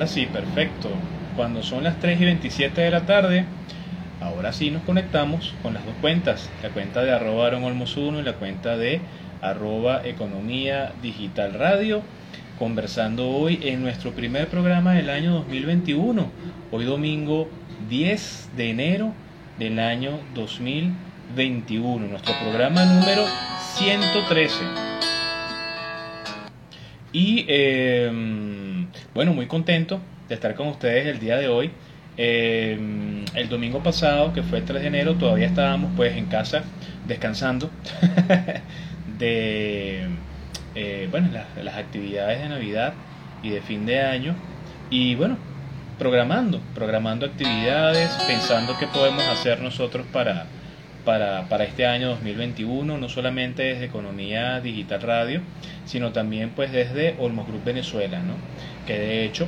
Ahora sí, perfecto. Cuando son las 3 y 27 de la tarde, ahora sí nos conectamos con las dos cuentas, la cuenta de arroba Aaron Olmos 1 y la cuenta de arroba Economía Digital Radio, conversando hoy en nuestro primer programa del año 2021, hoy domingo 10 de enero del año 2021, nuestro programa número 113. Y em, bueno, muy contento de estar con ustedes el día de hoy. Em, el domingo pasado, que fue el 3 de enero, todavía estábamos pues en casa descansando de eh, bueno, las actividades de Navidad y de fin de año. Y bueno, programando, programando actividades, pensando qué podemos hacer nosotros para, para, para, este año 2021, no solamente desde Economía Digital Radio, sino también pues desde Olmos Group Venezuela, ¿no? que de hecho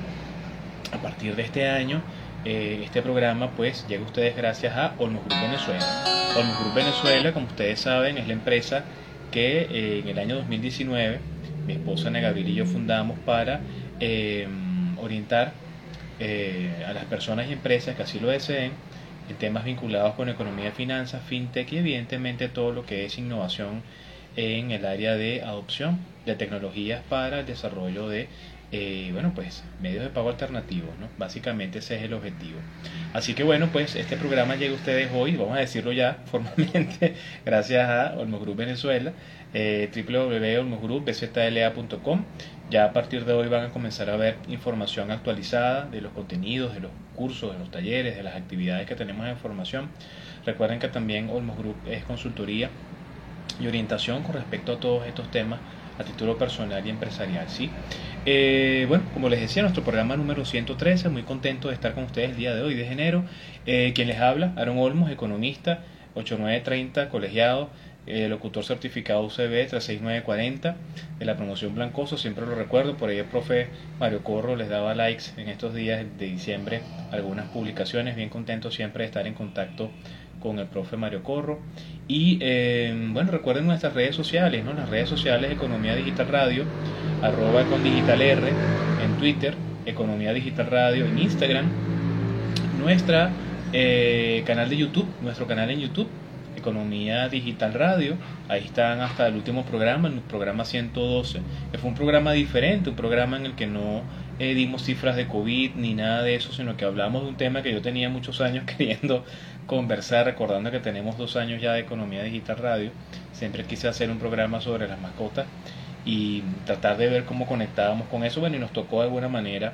a partir de este año eh, este programa pues llega a ustedes gracias a Olmos Group Venezuela. Olmos Group Venezuela, como ustedes saben, es la empresa que eh, en el año 2019 mi esposa Ana Gabriel y yo fundamos para eh, orientar eh, a las personas y empresas que así lo deseen en temas vinculados con economía, finanzas, fintech y evidentemente todo lo que es innovación en el área de adopción de tecnologías para el desarrollo de eh, bueno, pues medios de pago alternativos, ¿no? Básicamente ese es el objetivo. Así que bueno, pues este programa llega a ustedes hoy, vamos a decirlo ya formalmente, gracias a Olmos Group Venezuela, eh, www.olmosgroupbzla.com. Ya a partir de hoy van a comenzar a ver información actualizada de los contenidos, de los cursos, de los talleres, de las actividades que tenemos en formación. Recuerden que también Olmos Group es consultoría y orientación con respecto a todos estos temas a título personal y empresarial. ¿sí? Eh, bueno, como les decía, nuestro programa número 113, muy contento de estar con ustedes el día de hoy, de enero. Eh, quien les habla, Aaron Olmos, economista, 8930, colegiado, eh, locutor certificado UCB 36940 de la promoción Blancoso, siempre lo recuerdo, por ahí el profe Mario Corro les daba likes en estos días de diciembre algunas publicaciones, bien contento siempre de estar en contacto con el profe Mario Corro. Y eh, bueno, recuerden nuestras redes sociales, ¿no? Las redes sociales Economía Digital Radio, arroba con Digital R en Twitter, Economía Digital Radio en Instagram, nuestra eh, canal de YouTube, nuestro canal en YouTube, Economía Digital Radio. Ahí están hasta el último programa, el programa 112, que fue un programa diferente, un programa en el que no eh, dimos cifras de COVID ni nada de eso, sino que hablamos de un tema que yo tenía muchos años queriendo conversar, recordando que tenemos dos años ya de Economía Digital Radio. Siempre quise hacer un programa sobre las mascotas y tratar de ver cómo conectábamos con eso. Bueno, y nos tocó de alguna manera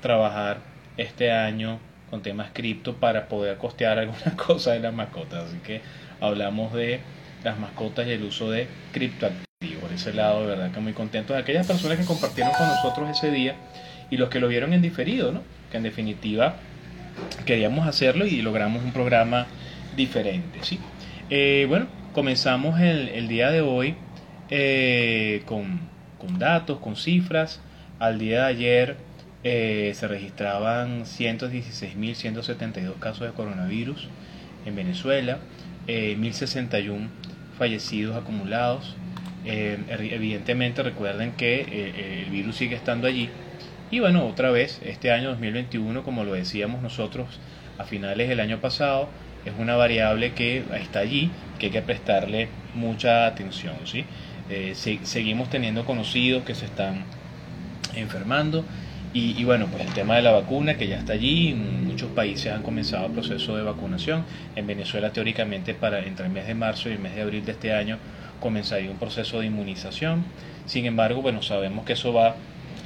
trabajar este año con temas cripto para poder costear algunas cosas de las mascotas. Así que hablamos de las mascotas y el uso de criptoactivos. Por ese lado, de verdad que muy contento de aquellas personas que compartieron con nosotros ese día y los que lo vieron en diferido, ¿no? Que en definitiva queríamos hacerlo y logramos un programa diferente, ¿sí? Eh, bueno, comenzamos el, día de hoy eh, con, con, datos, con cifras. Al día de ayer eh, se registraban 116.172 casos de coronavirus en Venezuela, 1.061 fallecidos acumulados. evidentemente recuerden que el virus sigue estando allí y bueno, otra vez, este año 2021, como lo decíamos nosotros a finales del año pasado, es una variable que está allí, que hay que prestarle mucha atención. ¿sí? Eh, seguimos teniendo conocidos que se están enfermando. Y, bueno, pues el tema de la vacuna que ya está allí, muchos países han comenzado el proceso de vacunación. En Venezuela, teóricamente, para entre el mes de marzo y el mes de abril de este año, comenzaría un proceso de inmunización. Sin embargo, bueno, sabemos que eso va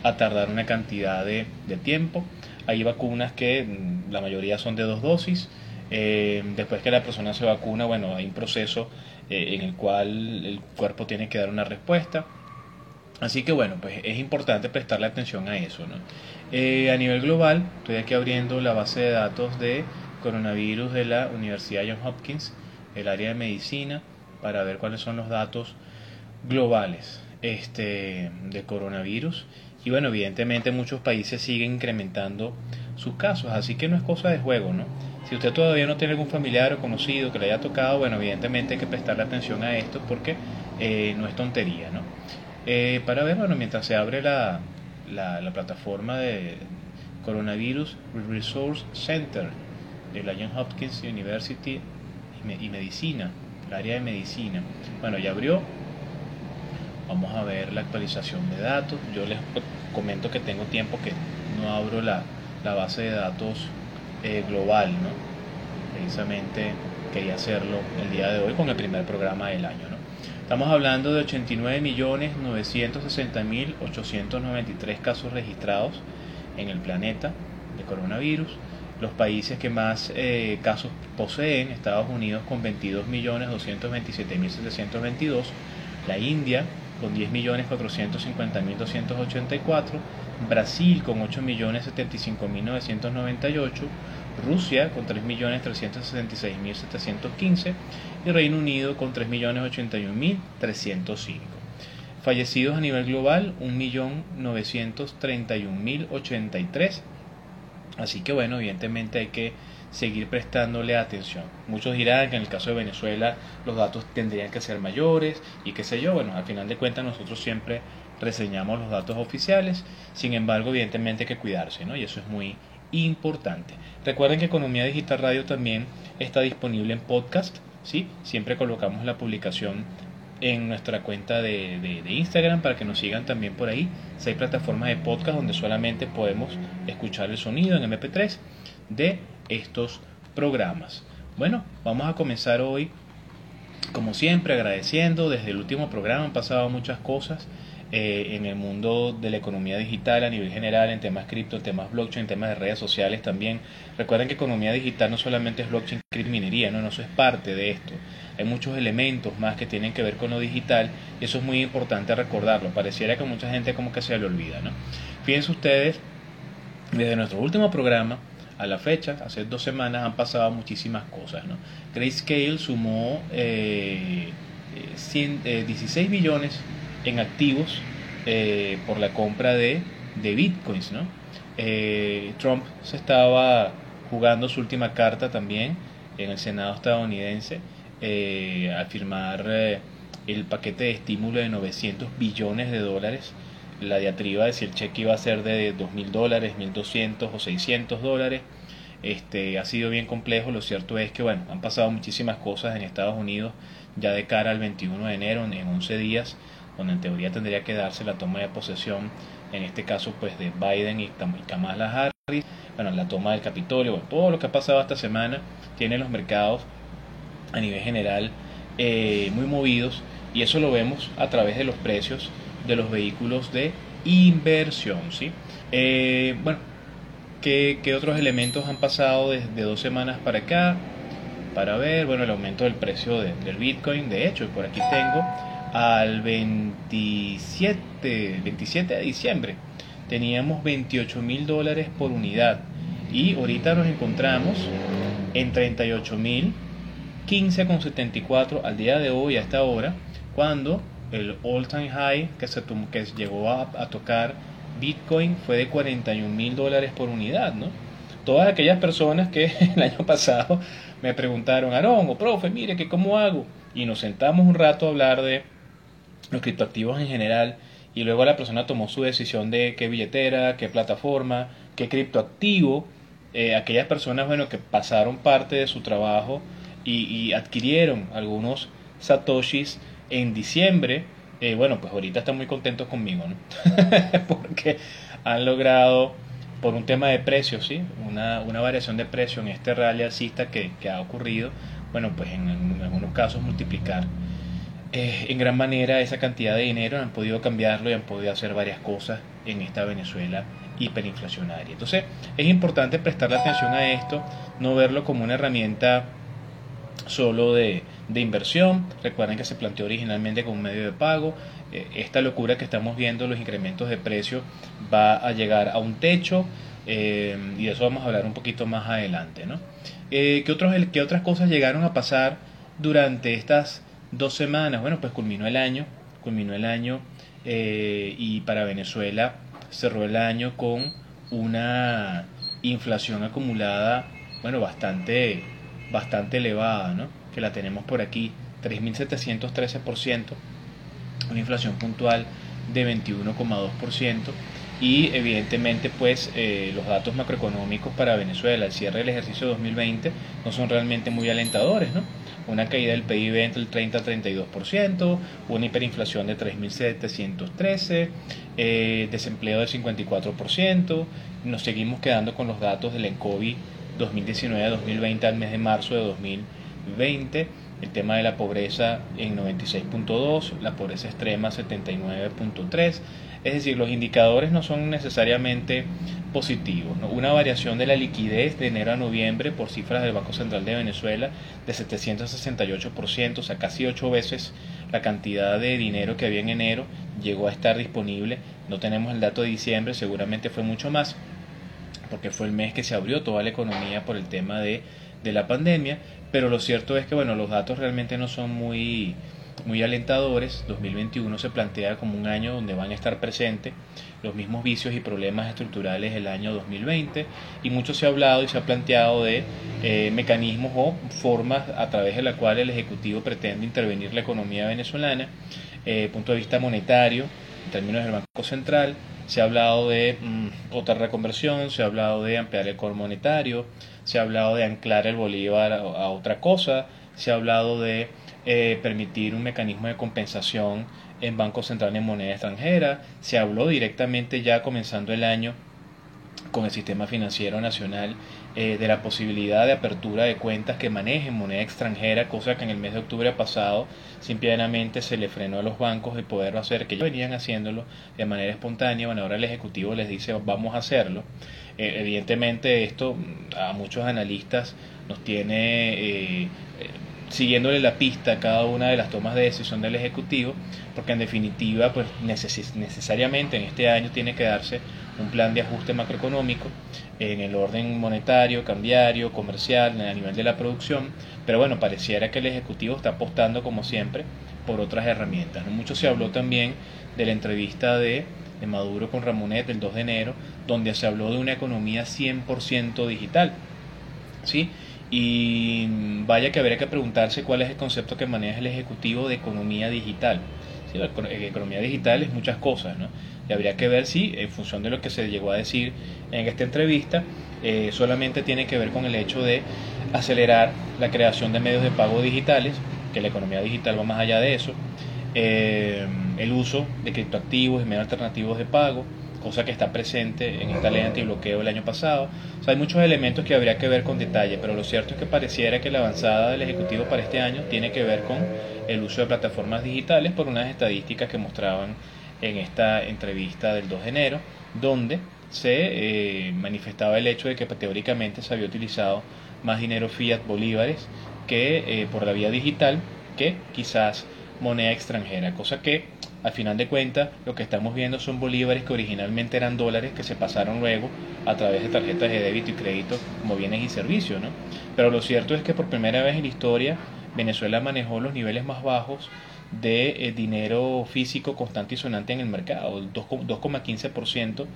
a tardar una cantidad de, tiempo. Hay vacunas que mm, la mayoría son de dos dosis. Eh, después que la persona se vacuna, bueno, hay un proceso eh, en el cual el cuerpo tiene que dar una respuesta. Así que bueno, pues es importante prestarle atención a eso. ¿no? Eh, a nivel global, estoy aquí abriendo la base de datos de coronavirus de la Universidad Johns Hopkins, el área de medicina, para ver cuáles son los datos globales este, de coronavirus. Y bueno, evidentemente muchos países siguen incrementando sus casos, así que no es cosa de juego, ¿no? Si usted todavía no tiene algún familiar o conocido que le haya tocado, bueno, evidentemente hay que prestarle atención a esto porque eh, no es tontería, ¿no? Eh, para ver, bueno, mientras se abre la, la, plataforma de, Coronavirus Resource Center de la Johns Hopkins University y Medicina, el área de medicina. Bueno, ya abrió. Vamos a ver la actualización de datos. Yo les comento que tengo tiempo que no abro la, base de datos eh, global, ¿no? Precisamente quería hacerlo el día de hoy con el primer programa del año, ¿no? Estamos hablando de 89.960.893 casos registrados en el planeta de coronavirus. Los países que más eh, casos poseen, Estados Unidos con 22.227.722, la India con 10.450.284, Brasil con 8.075.998, Rusia con 3.366.715 y Reino Unido con 3.081.305. Fallecidos a nivel global, 1.931.083. Así que bueno, evidentemente hay que seguir prestándole atención. Muchos dirán que en el caso de Venezuela los datos tendrían que ser mayores y qué sé yo. Bueno, al final de cuentas nosotros siempre reseñamos los datos oficiales. Sin embargo, evidentemente hay que cuidarse, ¿no? Y eso es muy importante. Recuerden que Economía Digital Radio también está disponible en podcast, ¿sí? Siempre colocamos la publicación en nuestra cuenta de, Instagram para que nos sigan también por ahí. Seis plataformas de podcast donde solamente podemos escuchar el sonido en MP3 de estos programas. Bueno, vamos a comenzar hoy, como siempre, agradeciendo. Desde el último programa han pasado muchas cosas. Eh, en el mundo de la economía digital a nivel general, en temas cripto, en temas blockchain, en temas de redes sociales también. Recuerden que economía digital no solamente es blockchain, cripto, minería, no, eso es parte de esto. Hay muchos elementos más que tienen que ver con lo digital y eso es muy importante recordarlo. Pareciera que mucha gente como que se le olvida, ¿no? Fíjense ustedes, desde nuestro último programa, a la fecha, hace dos semanas han pasado muchísimas cosas. ¿no? Grayscale sumó eh, 16 eh, billones en activos eh, por la compra de, de bitcoins. ¿no? Eh, Trump se estaba jugando su última carta también en el Senado estadounidense eh, al firmar el paquete de estímulo de 900 billones de dólares. La diatriba de si el cheque iba a ser de 2.000 dólares, 1.200 o 600 dólares. Este, ha sido bien complejo, lo cierto es que bueno, han pasado muchísimas cosas en Estados Unidos ya de cara al 21 de enero, en 11 días, donde en teoría tendría que darse la toma de posesión, en este caso pues de Biden y Kamala Harris, bueno, la toma del Capitolio, todo lo que ha pasado esta semana tiene los mercados a nivel general eh, muy movidos y eso lo vemos a través de los precios de los vehículos de inversión, ¿sí? Eh, bueno, ¿qué, ¿qué, otros elementos han pasado desde dos semanas para acá? Para ver, bueno, el aumento del precio del Bitcoin, de hecho, por aquí tengo al 27, 27 de diciembre teníamos 28 mil dólares por unidad y ahorita nos encontramos en 38 mil 15,74 al día de hoy a esta hora cuando el all time high que, se que llegó a, tocar Bitcoin fue de 41 mil dólares por unidad, ¿no? Todas aquellas personas que el año pasado me preguntaron, Aarón o profe, mire que cómo hago, y nos sentamos un rato a hablar de los criptoactivos en general y luego la persona tomó su decisión de qué billetera, qué plataforma, qué criptoactivo. Eh, aquellas personas bueno, que pasaron parte de su trabajo y, adquirieron algunos satoshis en diciembre, eh, bueno, pues ahorita están muy contentos conmigo, ¿no? porque han logrado, por un tema de precios, ¿sí? Una, una variación de precio en este rally alcista que, que ha ocurrido, bueno, pues en, en algunos casos multiplicar eh, en gran manera esa cantidad de dinero han podido cambiarlo y han podido hacer varias cosas en esta Venezuela hiperinflacionaria. Entonces es importante prestarle atención a esto, no verlo como una herramienta solo de, inversión. Recuerden que se planteó originalmente como un medio de pago. Eh, esta locura que estamos viendo, los incrementos de precio, va a llegar a un techo eh, y de eso vamos a hablar un poquito más adelante. ¿no? ¿qué, ¿Qué otras cosas llegaron a pasar durante estas dos semanas, bueno, pues culminó el año, culminó el año eh, y para Venezuela cerró el año con una inflación acumulada, bueno, bastante, bastante elevada, ¿no? Que la tenemos por aquí, 3.713%, una inflación puntual de 21,2%. Y evidentemente pues eh, los datos macroeconómicos para Venezuela al cierre del ejercicio 2020 no son realmente muy alentadores, ¿no? Una caída del PIB entre el 30 al 32%, una hiperinflación de 3.713, eh, desempleo del 54%, nos seguimos quedando con los datos del ENCOVI 2019-2020 al mes de marzo de 2020 el tema de la pobreza en 96.2, la pobreza extrema 79.3, es decir, los indicadores no son necesariamente positivos. Una variación de la liquidez de enero a noviembre por cifras del Banco Central de Venezuela de 768%, o sea, casi ocho veces la cantidad de dinero que había en enero llegó a estar disponible. No tenemos el dato de diciembre, seguramente fue mucho más, porque fue el mes que se abrió toda la economía por el tema de, de la pandemia, pero lo cierto es que bueno, los datos realmente no son muy, muy alentadores. 2021 se plantea como un año donde van a estar presentes los mismos vicios y problemas estructurales del año 2020 y mucho se ha hablado y se ha planteado de eh, mecanismos o formas a través de la cual el Ejecutivo pretende intervenir la economía venezolana, eh, punto de vista monetario, en términos del Banco Central, se ha hablado de mm, otra reconversión, se ha hablado de ampliar el core monetario, se ha hablado de anclar el bolívar a, otra cosa, se ha hablado de eh, permitir un mecanismo de compensación en Banco Central en moneda extranjera, se habló directamente ya comenzando el año con el sistema financiero nacional eh, de la posibilidad de apertura de cuentas que manejen moneda extranjera, cosa que en el mes de octubre pasado simplemente se le frenó a los bancos de poder hacer, que ellos venían haciéndolo de manera espontánea, bueno, ahora el Ejecutivo les dice vamos a hacerlo. Eh, evidentemente esto a muchos analistas nos tiene eh, siguiéndole la pista a cada una de las tomas de decisión del Ejecutivo, porque en definitiva pues necesariamente en este año tiene que darse un plan de ajuste macroeconómico en el orden monetario, cambiario, comercial, a nivel de la producción, pero bueno, pareciera que el Ejecutivo está apostando como siempre por otras herramientas. Mucho se habló también de la entrevista de, de Maduro con Ramonet del 2 de enero, donde se habló de una economía 100% digital. ¿sí? Y vaya que habría que preguntarse cuál es el concepto que maneja el Ejecutivo de economía digital. La economía digital es muchas cosas, ¿no? Y habría que ver si, en función de lo que se llegó a decir en esta entrevista, eh, solamente tiene que ver con el hecho de acelerar la creación de medios de pago digitales, que la economía digital va más allá de eso, eh, el uso de criptoactivos y medios alternativos de pago, cosa que está presente en esta ley antibloqueo del año pasado. Hay muchos elementos que habría que ver con detalle, pero lo cierto es que pareciera que la avanzada del Ejecutivo para este año tiene que ver con el uso de plataformas digitales por unas estadísticas que mostraban en esta entrevista del 2 de enero, donde se eh, manifestaba el hecho de que teóricamente se había utilizado más dinero fiat bolívares que eh, por la vía digital que quizás moneda extranjera, cosa que al final de cuentas lo que estamos viendo son bolívares que originalmente eran dólares que se pasaron luego a través de tarjetas de débito y crédito como bienes y servicios, ¿no? Pero lo cierto es que por primera vez en la historia Venezuela manejó los niveles más bajos de eh, dinero físico constante y sonante en el mercado. El 2,15%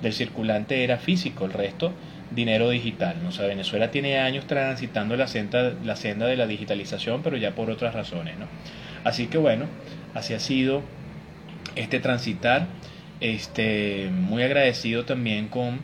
del circulante era físico, el resto dinero digital. O sea, Venezuela tiene años transitando la senda, la senda de la digitalización, pero ya por otras razones. ¿no? Así que bueno, así ha sido este transitar. Este, muy agradecido también con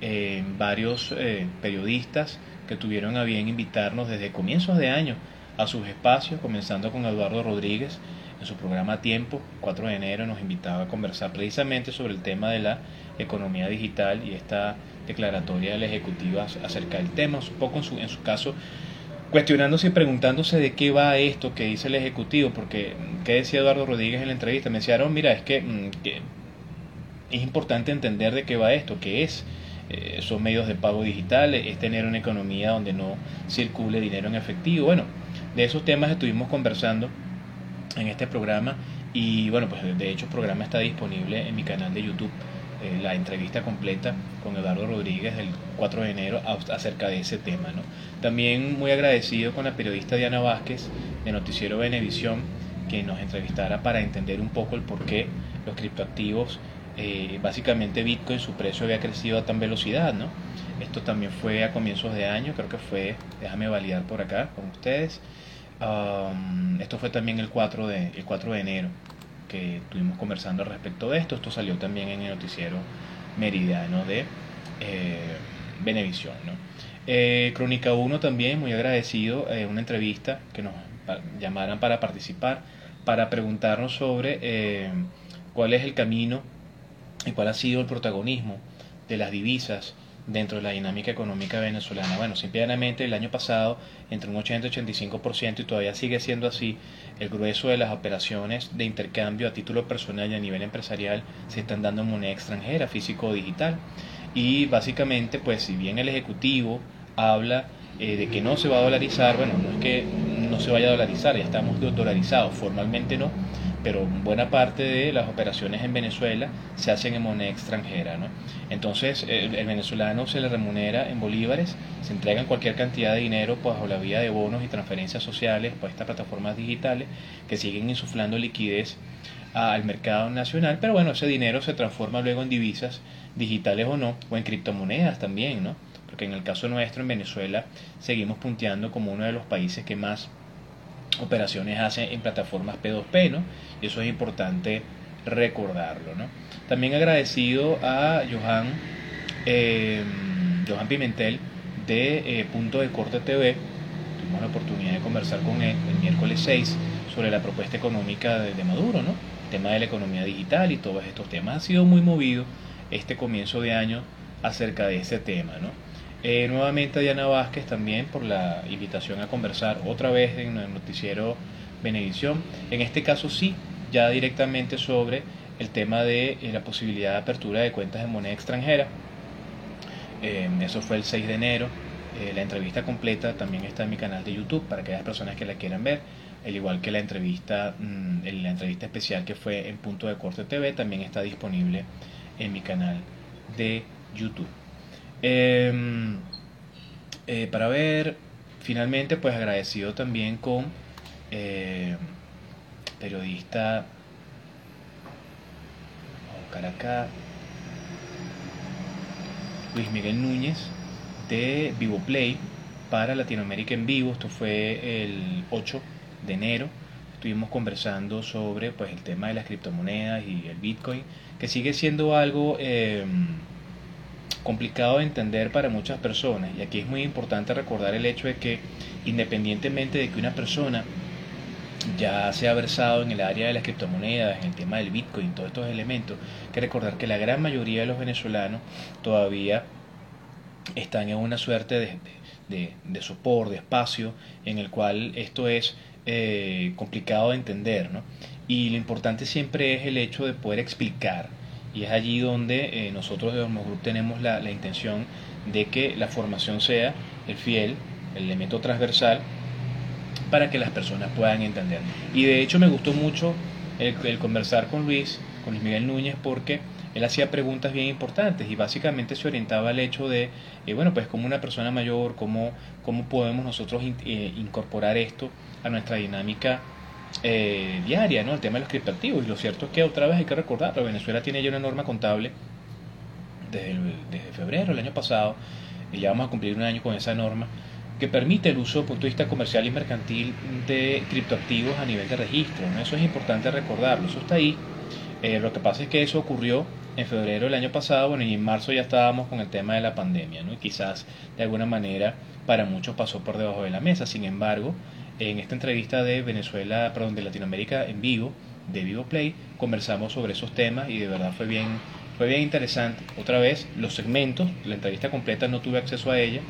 eh, varios eh, periodistas que tuvieron a bien invitarnos desde comienzos de año a sus espacios, comenzando con Eduardo Rodríguez en su programa Tiempo, 4 de enero, nos invitaba a conversar precisamente sobre el tema de la economía digital y esta declaratoria de la Ejecutiva acerca del tema, un poco en su, en su caso cuestionándose y preguntándose de qué va esto que dice el Ejecutivo, porque ¿qué decía Eduardo Rodríguez en la entrevista? Me decía, mira, es que, mm, que, es importante entender de qué va esto, qué es eh, son medios de pago digital, es tener una economía donde no circule dinero en efectivo. Bueno, de esos temas estuvimos conversando en este programa y bueno, pues de hecho el programa está disponible en mi canal de YouTube, eh, la entrevista completa con Eduardo Rodríguez del 4 de enero acerca de ese tema. ¿no? También muy agradecido con la periodista Diana Vázquez de Noticiero Venevisión que nos entrevistara para entender un poco el por qué los criptoactivos eh, básicamente Bitcoin su precio había crecido a tan velocidad, ¿no? Esto también fue a comienzos de año, creo que fue, déjame validar por acá con ustedes. Um, esto fue también el 4 de, el 4 de enero que estuvimos conversando respecto de esto. Esto salió también en el noticiero meridiano de eh. ¿no? Eh, Crónica 1 también, muy agradecido, eh, una entrevista que nos llamaran para participar, para preguntarnos sobre eh, cuál es el camino y cuál ha sido el protagonismo de las divisas dentro de la dinámica económica venezolana. Bueno, simplemente el año pasado entre un 80 y 85% y todavía sigue siendo así, el grueso de las operaciones de intercambio a título personal y a nivel empresarial se están dando en moneda extranjera, físico o digital. Y básicamente, pues si bien el Ejecutivo habla eh, de que no se va a dolarizar, bueno, no es que no se vaya a dolarizar, ya estamos dolarizados, formalmente no, pero buena parte de las operaciones en Venezuela se hacen en moneda extranjera. ¿no? Entonces el, venezolano se le remunera en bolívares, se entregan cualquier cantidad de dinero pues, bajo la vía de bonos y transferencias sociales por estas plataformas digitales que siguen insuflando liquidez al mercado nacional, pero bueno, ese dinero se transforma luego en divisas digitales o no, o en criptomonedas también, ¿no? Porque en el caso nuestro en Venezuela seguimos punteando como uno de los países que más operaciones hace en plataformas P2P, ¿no? Y eso es importante recordarlo, ¿no? También agradecido a Johan, eh, Johan Pimentel de eh, Punto de Corte TV. Tuvimos la oportunidad de conversar con él el miércoles 6 sobre la propuesta económica de, de Maduro, ¿no? El tema de la economía digital y todos estos temas. Ha sido muy movido este comienzo de año acerca de ese tema, ¿no? Eh, nuevamente a Diana Vázquez también por la invitación a conversar otra vez en el noticiero Benedición. En este caso sí, ya directamente sobre el tema de eh, la posibilidad de apertura de cuentas en moneda extranjera. Eh, eso fue el 6 de enero. la entrevista completa también está en mi canal de YouTube para aquellas personas que la quieran ver. Al igual que la entrevista, mm, la entrevista especial que fue en Punto de Corte TV, también está disponible en mi canal de YouTube. Em, eh, para ver, finalmente, pues agradecido también con eh, periodista Caracas, Luis Miguel Núñez de Vivo Play para Latinoamérica en vivo. Esto fue el 8 de enero. Estuvimos conversando sobre pues, el tema de las criptomonedas y el Bitcoin, que sigue siendo algo em, complicado de entender para muchas personas. Y aquí es muy importante recordar el hecho de que independientemente de que una persona ya se ha versado en el área de las criptomonedas, en el tema del Bitcoin, todos estos elementos, hay que recordar que la gran mayoría de los venezolanos todavía están en una suerte de, de, de, soporte, de espacio, en el cual esto es eh, complicado de entender. ¿no? Y lo importante siempre es el hecho de poder explicar y es allí donde eh, nosotros de Hormos Group tenemos la, la, intención de que la formación sea el fiel, el elemento transversal, para que las personas puedan entender. Y de hecho me gustó mucho el, conversar con Luis, con Luis Miguel Núñez, porque él hacía preguntas bien importantes y básicamente se orientaba al hecho de, eh, bueno, pues como una persona mayor, cómo, cómo podemos nosotros eh, incorporar esto a nuestra dinámica eh, diaria, ¿no? El tema de los criptoactivos. Y lo cierto es que otra vez hay que recordar, Venezuela tiene ya una norma contable desde, desde febrero del año pasado, y ya vamos a cumplir un año con esa norma, que permite el uso desde el punto de vista comercial y mercantil de criptoactivos a nivel de registro. Eso es importante recordarlo, eso está ahí. Eh, lo que pasa es que eso ocurrió en febrero del año pasado, bueno, y en marzo ya estábamos con el tema de la pandemia, ¿no? Y quizás de alguna manera para muchos pasó por debajo de la mesa. Sin embargo, en esta entrevista de Venezuela, perdón, de Latinoamérica en vivo, de Vivo Play, conversamos sobre esos temas y de verdad fue bien, fue bien interesante. Otra vez, los segmentos, la entrevista completa no tuve acceso a ella,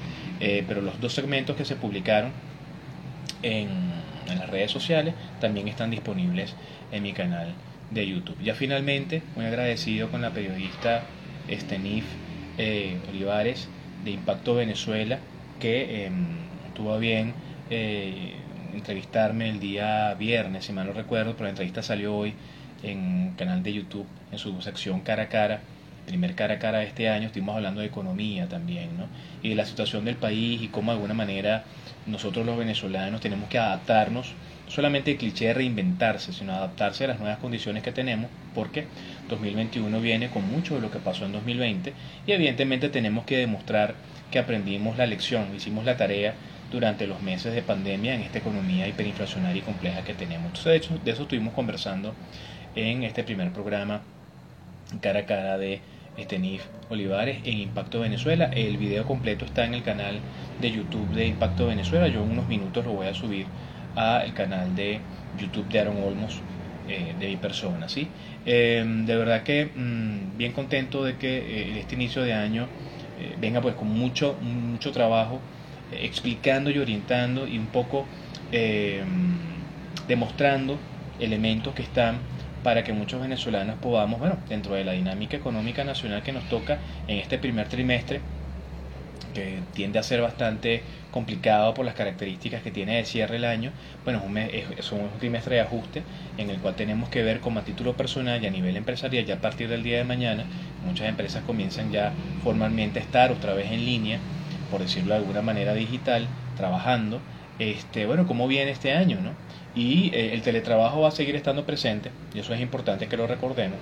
eh, pero los dos segmentos que se publicaron en, las redes sociales también están disponibles en mi canal de YouTube. Ya finalmente, muy agradecido con la periodista Estenif eh, Olivares de Impacto Venezuela, que eh, tuvo bien entrevistarme el día viernes, si mal no recuerdo, pero la entrevista salió hoy en canal de YouTube, en su sección cara a cara, primer cara a cara de este año, estuvimos hablando de economía también, ¿no? Y de la situación del país y cómo de alguna manera nosotros los venezolanos tenemos que adaptarnos, no solamente el cliché de reinventarse, sino adaptarse a las nuevas condiciones que tenemos, porque 2021 viene con mucho de lo que pasó en 2020 y evidentemente tenemos que demostrar que aprendimos la lección, hicimos la tarea durante los meses de pandemia en esta economía hiperinflacionaria y compleja que tenemos. De, hecho, de eso estuvimos conversando en este primer programa cara a cara de Estenif Olivares en Impacto Venezuela. El video completo está en el canal de YouTube de Impacto Venezuela. Yo en unos minutos lo voy a subir al canal de YouTube de Aaron Olmos eh, de mi persona. ¿sí? Em, de verdad que mm, bien contento de que eh, este inicio de año eh, venga pues con mucho, mucho trabajo explicando y orientando y un poco em, demostrando elementos que están para que muchos venezolanos podamos, bueno, dentro de la dinámica económica nacional que nos toca en este primer trimestre, que tiende a ser bastante complicado por las características que tiene de cierre el año, bueno, es un, mes, es un trimestre de ajuste en el cual tenemos que ver como a título personal y a nivel empresarial, ya a partir del día de mañana, muchas empresas comienzan ya formalmente a estar otra vez en línea, por decirlo de alguna manera digital, trabajando, este, bueno, cómo viene este año, ¿no? Y eh, el teletrabajo va a seguir estando presente, y eso es importante que lo recordemos,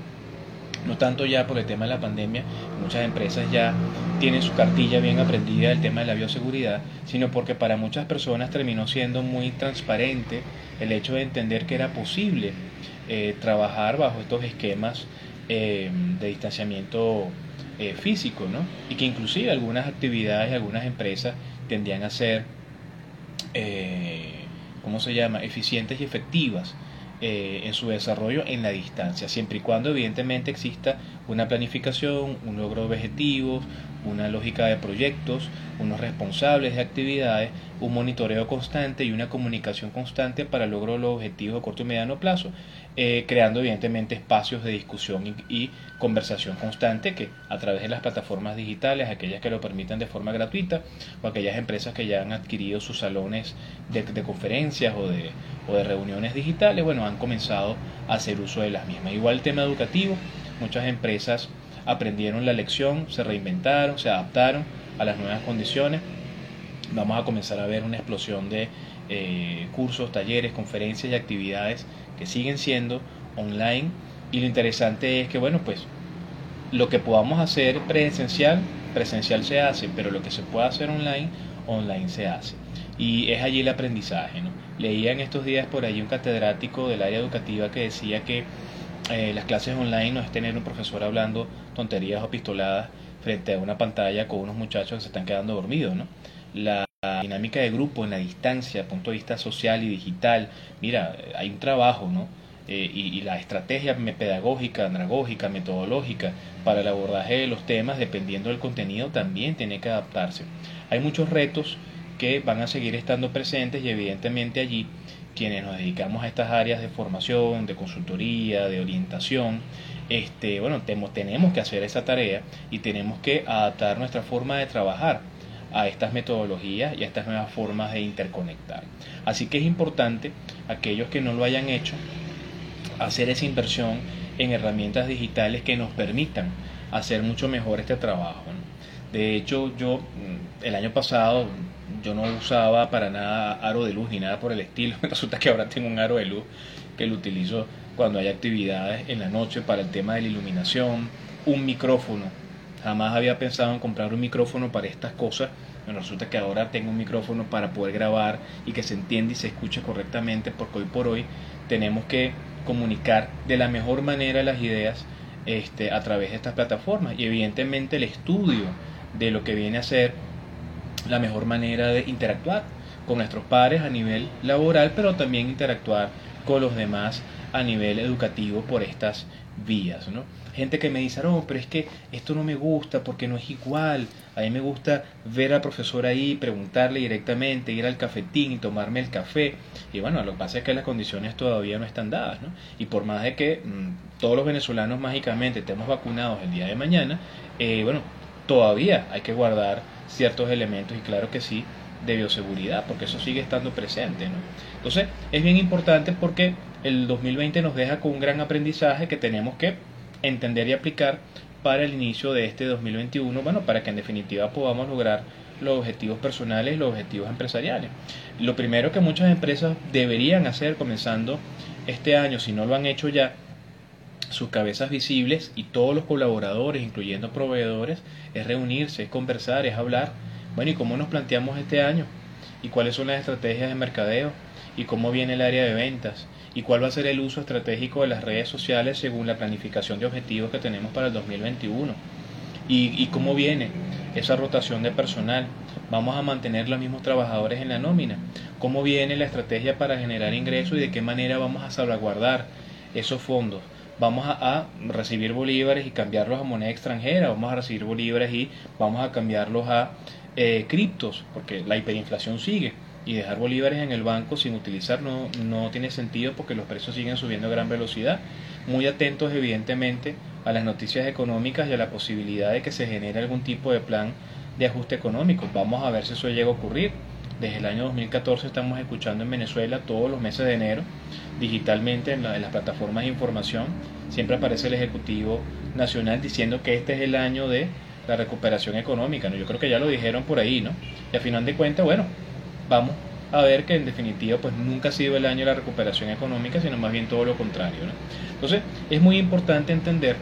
no tanto ya por el tema de la pandemia, muchas empresas ya tienen su cartilla bien aprendida del tema de la bioseguridad, sino porque para muchas personas terminó siendo muy transparente el hecho de entender que era posible eh, trabajar bajo estos esquemas eh, de distanciamiento eh, físico, ¿no? Y que inclusive algunas actividades, algunas empresas tendían a ser, ¿cómo se llama?, eficientes y efectivas eh, en su desarrollo en la distancia, siempre y cuando evidentemente exista una planificación, un logro de objetivos, una lógica de proyectos, unos responsables de actividades, un monitoreo constante y una comunicación constante para el logro de los objetivos a corto y mediano plazo, eh, creando evidentemente espacios de discusión y, conversación constante que a través de las plataformas digitales, aquellas que lo permitan de forma gratuita, o aquellas empresas que ya han adquirido sus salones de, conferencias o de, o de reuniones digitales, bueno, han comenzado a hacer uso de las mismas. Igual el tema educativo, muchas empresas aprendieron la lección, se reinventaron, se adaptaron a las nuevas condiciones. Vamos a comenzar a ver una explosión de eh, cursos, talleres, conferencias y actividades que siguen siendo online. Y lo interesante es que, bueno, pues lo que podamos hacer presencial, presencial se hace, pero lo que se pueda hacer online, online se hace. Y es allí el aprendizaje. ¿no? Leía en estos días por allí un catedrático del área educativa que decía que eh, las clases online no es tener un profesor hablando tonterías o pistoladas frente a una pantalla con unos muchachos que se están quedando dormidos, ¿no? La dinámica de grupo en la distancia, punto de vista social y digital, mira, hay un trabajo, ¿no? Eh, y, la estrategia pedagógica, andragógica, metodológica para el abordaje de los temas, dependiendo del contenido, también tiene que adaptarse. Hay muchos retos que van a seguir estando presentes y evidentemente allí quienes nos dedicamos a estas áreas de formación, de consultoría, de orientación, este, bueno, tenemos que hacer esa tarea y tenemos que adaptar nuestra forma de trabajar a estas metodologías y a estas nuevas formas de interconectar. Así que es importante, aquellos que no lo hayan hecho, hacer esa inversión en herramientas digitales que nos permitan hacer mucho mejor este trabajo. De hecho, yo mm, el año pasado yo no usaba para nada aro de luz ni nada por el estilo. Resulta que ahora tengo un aro de luz que lo utilizo cuando hay actividades en la noche para el tema de la iluminación, un micrófono. Jamás había pensado en comprar un micrófono para estas cosas. Bueno, resulta que ahora tengo un micrófono para poder grabar y que se entienda y se escuche correctamente porque hoy por hoy tenemos que comunicar de la mejor manera las ideas este, a través de estas plataformas y evidentemente el estudio de lo que viene a ser la mejor manera de interactuar con nuestros pares a nivel laboral, pero también interactuar con los demás a nivel educativo por estas vías. ¿no? Gente que me dice, no, pero es que esto no me gusta porque no es igual. A mí me gusta ver al profesor ahí, preguntarle directamente, ir al cafetín y tomarme el café. Y bueno, lo que pasa es que las condiciones todavía no están dadas. ¿no? Y por más de que mm, todos los venezolanos mágicamente estemos vacunados el día de mañana, eh, bueno, todavía hay que guardar ciertos elementos y claro que sí de bioseguridad porque eso sigue estando presente entonces es bien importante porque el 2020 nos deja con un gran aprendizaje que tenemos que entender y aplicar para el inicio de este 2021 bueno para que en definitiva podamos lograr los objetivos personales y los objetivos empresariales lo primero que muchas empresas deberían hacer comenzando este año si no lo han hecho ya sus cabezas visibles y todos los colaboradores, incluyendo proveedores, es reunirse, es conversar, es hablar. Bueno, ¿y cómo nos planteamos este año? ¿Y cuáles son las estrategias de mercadeo? ¿Y cómo viene el área de ventas? ¿Y cuál va a ser el uso estratégico de las redes sociales según la planificación de objetivos que tenemos para el 2021? ¿Y, cómo viene esa rotación de personal? ¿Vamos a mantener los mismos trabajadores en la nómina? ¿Cómo viene la estrategia para generar ingresos y de qué manera vamos a salvaguardar esos fondos? vamos a, recibir bolívares y cambiarlos a moneda extranjera, vamos a recibir bolívares y vamos a cambiarlos a eh, criptos, porque la hiperinflación sigue y dejar bolívares en el banco sin utilizar no, no tiene sentido porque los precios siguen subiendo a gran velocidad. Muy atentos evidentemente a las noticias económicas y a la posibilidad de que se genere algún tipo de plan de ajuste económico. Vamos a ver si eso llega a ocurrir. Desde el año 2014 estamos escuchando en Venezuela todos los meses de enero, digitalmente en, las plataformas de información, siempre aparece el Ejecutivo Nacional diciendo que este es el año de la recuperación económica. ¿no? Yo creo que ya lo dijeron por ahí, ¿no? Y a final de cuentas, bueno, vamos a ver que en definitiva pues nunca ha sido el año de la recuperación económica, sino más bien todo lo contrario. Entonces es muy importante entender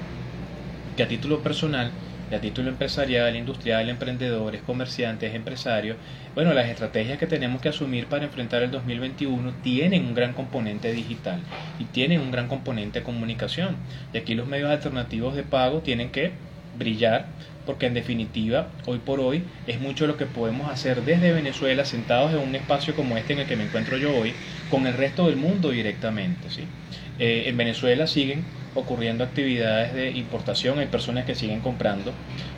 que a título personal, y a título empresarial, industrial, emprendedores, comerciantes, empresarios, bueno, las estrategias que tenemos que asumir para enfrentar el 2021 tienen un gran componente digital y tienen un gran componente de comunicación. Y aquí los medios alternativos de pago tienen que brillar porque en definitiva, hoy por hoy, es mucho lo que podemos hacer desde Venezuela, sentados en un espacio como este en el que me encuentro yo hoy, con el resto del mundo directamente. ¿sí? Eh, en Venezuela siguen ocurriendo actividades de importación, hay personas que siguen comprando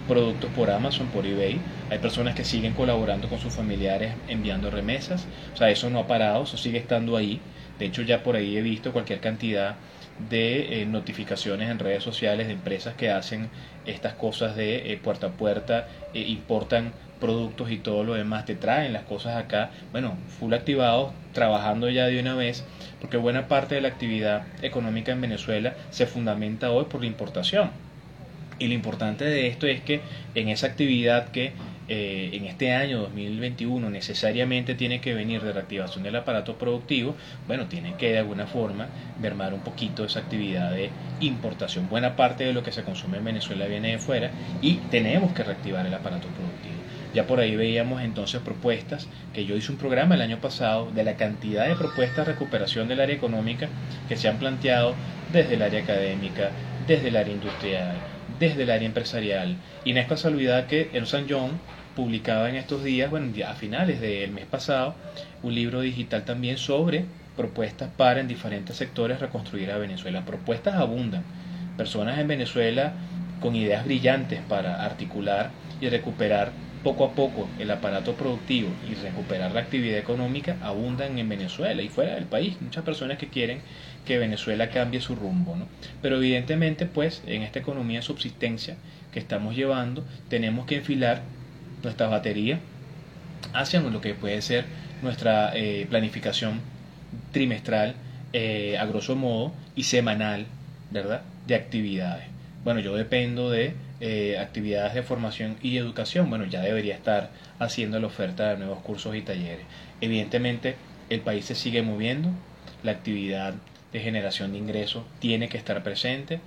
productos por Amazon, por eBay, hay personas que siguen colaborando con sus familiares enviando remesas, o sea, eso no ha parado, eso sigue estando ahí, de hecho ya por ahí he visto cualquier cantidad de eh, notificaciones en redes sociales de empresas que hacen estas cosas de eh, puerta a puerta, eh, importan productos y todo lo demás, te traen las cosas acá, bueno, full activados, trabajando ya de una vez, porque buena parte de la actividad económica en Venezuela se fundamenta hoy por la importación. Y lo importante de esto es que en esa actividad que eh, en este año 2021 necesariamente tiene que venir de reactivación del aparato productivo, bueno, tiene que de alguna forma mermar un poquito esa actividad de importación. Buena parte de lo que se consume en Venezuela viene de fuera y tenemos que reactivar el aparato productivo. Ya por ahí veíamos entonces propuestas, que yo hice un programa el año pasado de la cantidad de propuestas de recuperación del área económica que se han planteado desde el área académica, desde el área industrial, desde el área empresarial. Y no es casualidad que el San John publicaba en estos días, bueno, a finales del mes pasado, un libro digital también sobre propuestas para en diferentes sectores reconstruir a Venezuela. Propuestas abundan. Personas en Venezuela con ideas brillantes para articular y recuperar poco a poco el aparato productivo y recuperar la actividad económica abundan en Venezuela y fuera del país. Muchas personas que quieren que Venezuela cambie su rumbo. ¿no? Pero evidentemente, pues, en esta economía de subsistencia que estamos llevando, tenemos que enfilar nuestra batería hacia lo que puede ser nuestra eh, planificación trimestral, eh, a grosso modo, y semanal, ¿verdad?, de actividades. Bueno, yo dependo de eh, actividades de formación y educación. Bueno, ya debería estar haciendo la oferta de nuevos cursos y talleres. Evidentemente, el país se sigue moviendo, la actividad de generación de ingresos tiene que estar presente.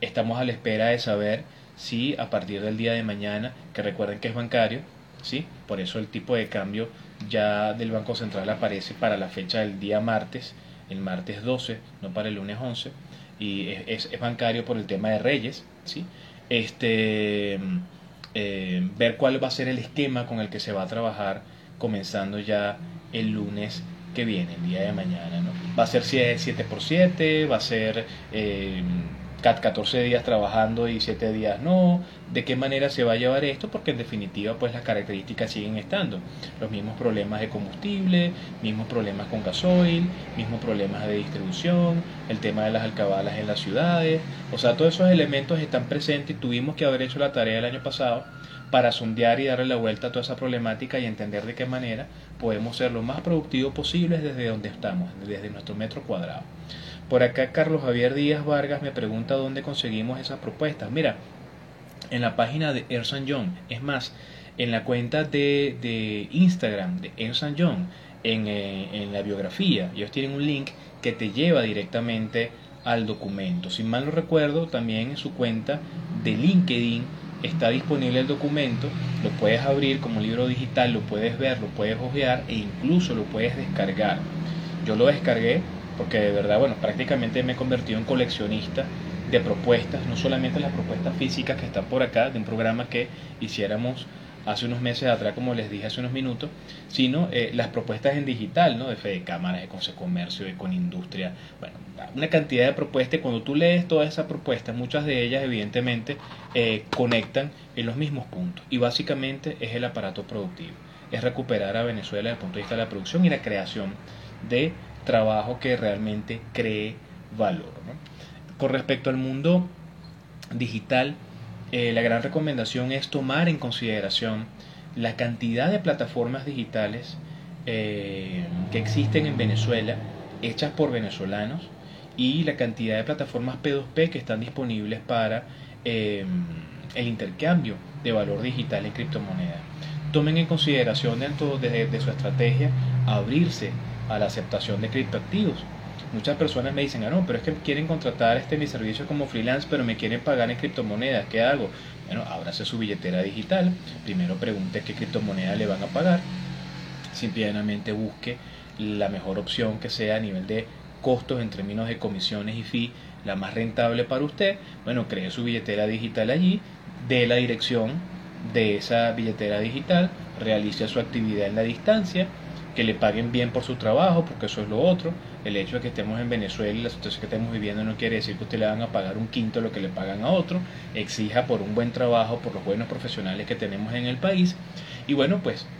estamos a la espera de saber si a partir del día de mañana, que recuerden que es bancario, ¿sí? por eso el tipo de cambio ya del Banco Central aparece para la fecha del día martes, el martes 12, no para el lunes 11, y es, es, bancario por el tema de Reyes, ¿sí? este, eh, ver cuál va a ser el esquema con el que se va a trabajar comenzando ya el lunes que viene, el día de mañana. ¿no? Va a ser 7 por 7, va a ser... Eh, 14 días trabajando y 7 días no, de qué manera se va a llevar esto, porque en definitiva pues las características siguen estando, los mismos problemas de combustible, mismos problemas con gasoil, mismos problemas de distribución, el tema de las alcabalas en las ciudades, o sea, todos esos elementos están presentes y tuvimos que haber hecho la tarea el año pasado para sondear y darle la vuelta a toda esa problemática y entender de qué manera podemos ser lo más productivos posible desde donde estamos, desde nuestro metro cuadrado. Por acá Carlos Javier Díaz Vargas me pregunta dónde conseguimos esas propuestas. Mira, en la página de Ersan Young. Es más, en la cuenta de, de Instagram de Ersan Young, en, eh, en la biografía, ellos tienen un link que te lleva directamente al documento. Si mal no recuerdo, también en su cuenta de LinkedIn está disponible el documento, lo puedes abrir como libro digital, lo puedes ver, lo puedes hojear e incluso lo puedes descargar. Yo lo descargué porque de verdad, bueno, prácticamente me he convertido en coleccionista de propuestas, no solamente las propuestas físicas que están por acá, de un programa que hiciéramos hace unos meses atrás, como les dije hace unos minutos, sino eh, las propuestas en digital, ¿no? De Fede Cámaras, de Consejo Comercio, de Conindustria, bueno, una cantidad de propuestas. Cuando tú lees todas esas propuestas, muchas de ellas evidentemente eh, conectan en los mismos puntos. Y básicamente es el aparato productivo, es recuperar a Venezuela desde el punto de vista de la producción y la creación de trabajo que realmente cree valor. Con respecto al mundo digital, eh, la gran recomendación es tomar en consideración la cantidad de plataformas digitales eh, que existen en Venezuela, hechas por venezolanos, y la cantidad de plataformas P2P que están disponibles para eh, el intercambio de valor digital en criptomonedas. Tomen en consideración dentro de, de su estrategia abrirse a la aceptación de criptoactivos Muchas personas me dicen, ah, no, pero es que quieren contratar este mi servicio como freelance, pero me quieren pagar en criptomonedas. ¿Qué hago? Bueno, ábrase su billetera digital. Primero pregunte qué criptomoneda le van a pagar. Simplemente busque la mejor opción que sea a nivel de costos en términos de comisiones y fee, la más rentable para usted. Bueno, cree su billetera digital allí, dé la dirección de esa billetera digital, realice su actividad en la distancia, que le paguen bien por su trabajo, porque eso es lo otro el hecho de que estemos en Venezuela y la situación que estemos viviendo no quiere decir que usted le van a pagar un quinto de lo que le pagan a otro. Exija por un buen trabajo, por los buenos profesionales que tenemos en el país. Y bueno, pues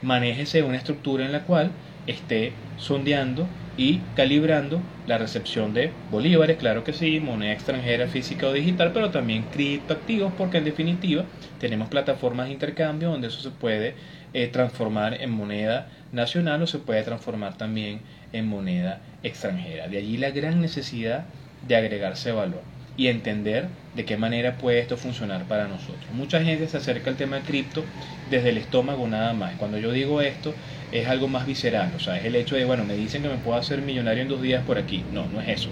manéjese una estructura en la cual esté sondeando y calibrando la recepción de bolívares, claro que sí, moneda extranjera física o digital, pero también criptoactivos, porque en definitiva tenemos plataformas de intercambio donde eso se puede eh, transformar en moneda nacional o se puede transformar también en moneda extranjera. De allí la gran necesidad de agregarse valor y entender de qué manera puede esto funcionar para nosotros. Mucha gente se acerca al tema de cripto desde el estómago nada más. Cuando yo digo esto es algo más visceral, o sea, es el hecho de, bueno, me dicen que me puedo hacer millonario en dos días por aquí. No, no es eso.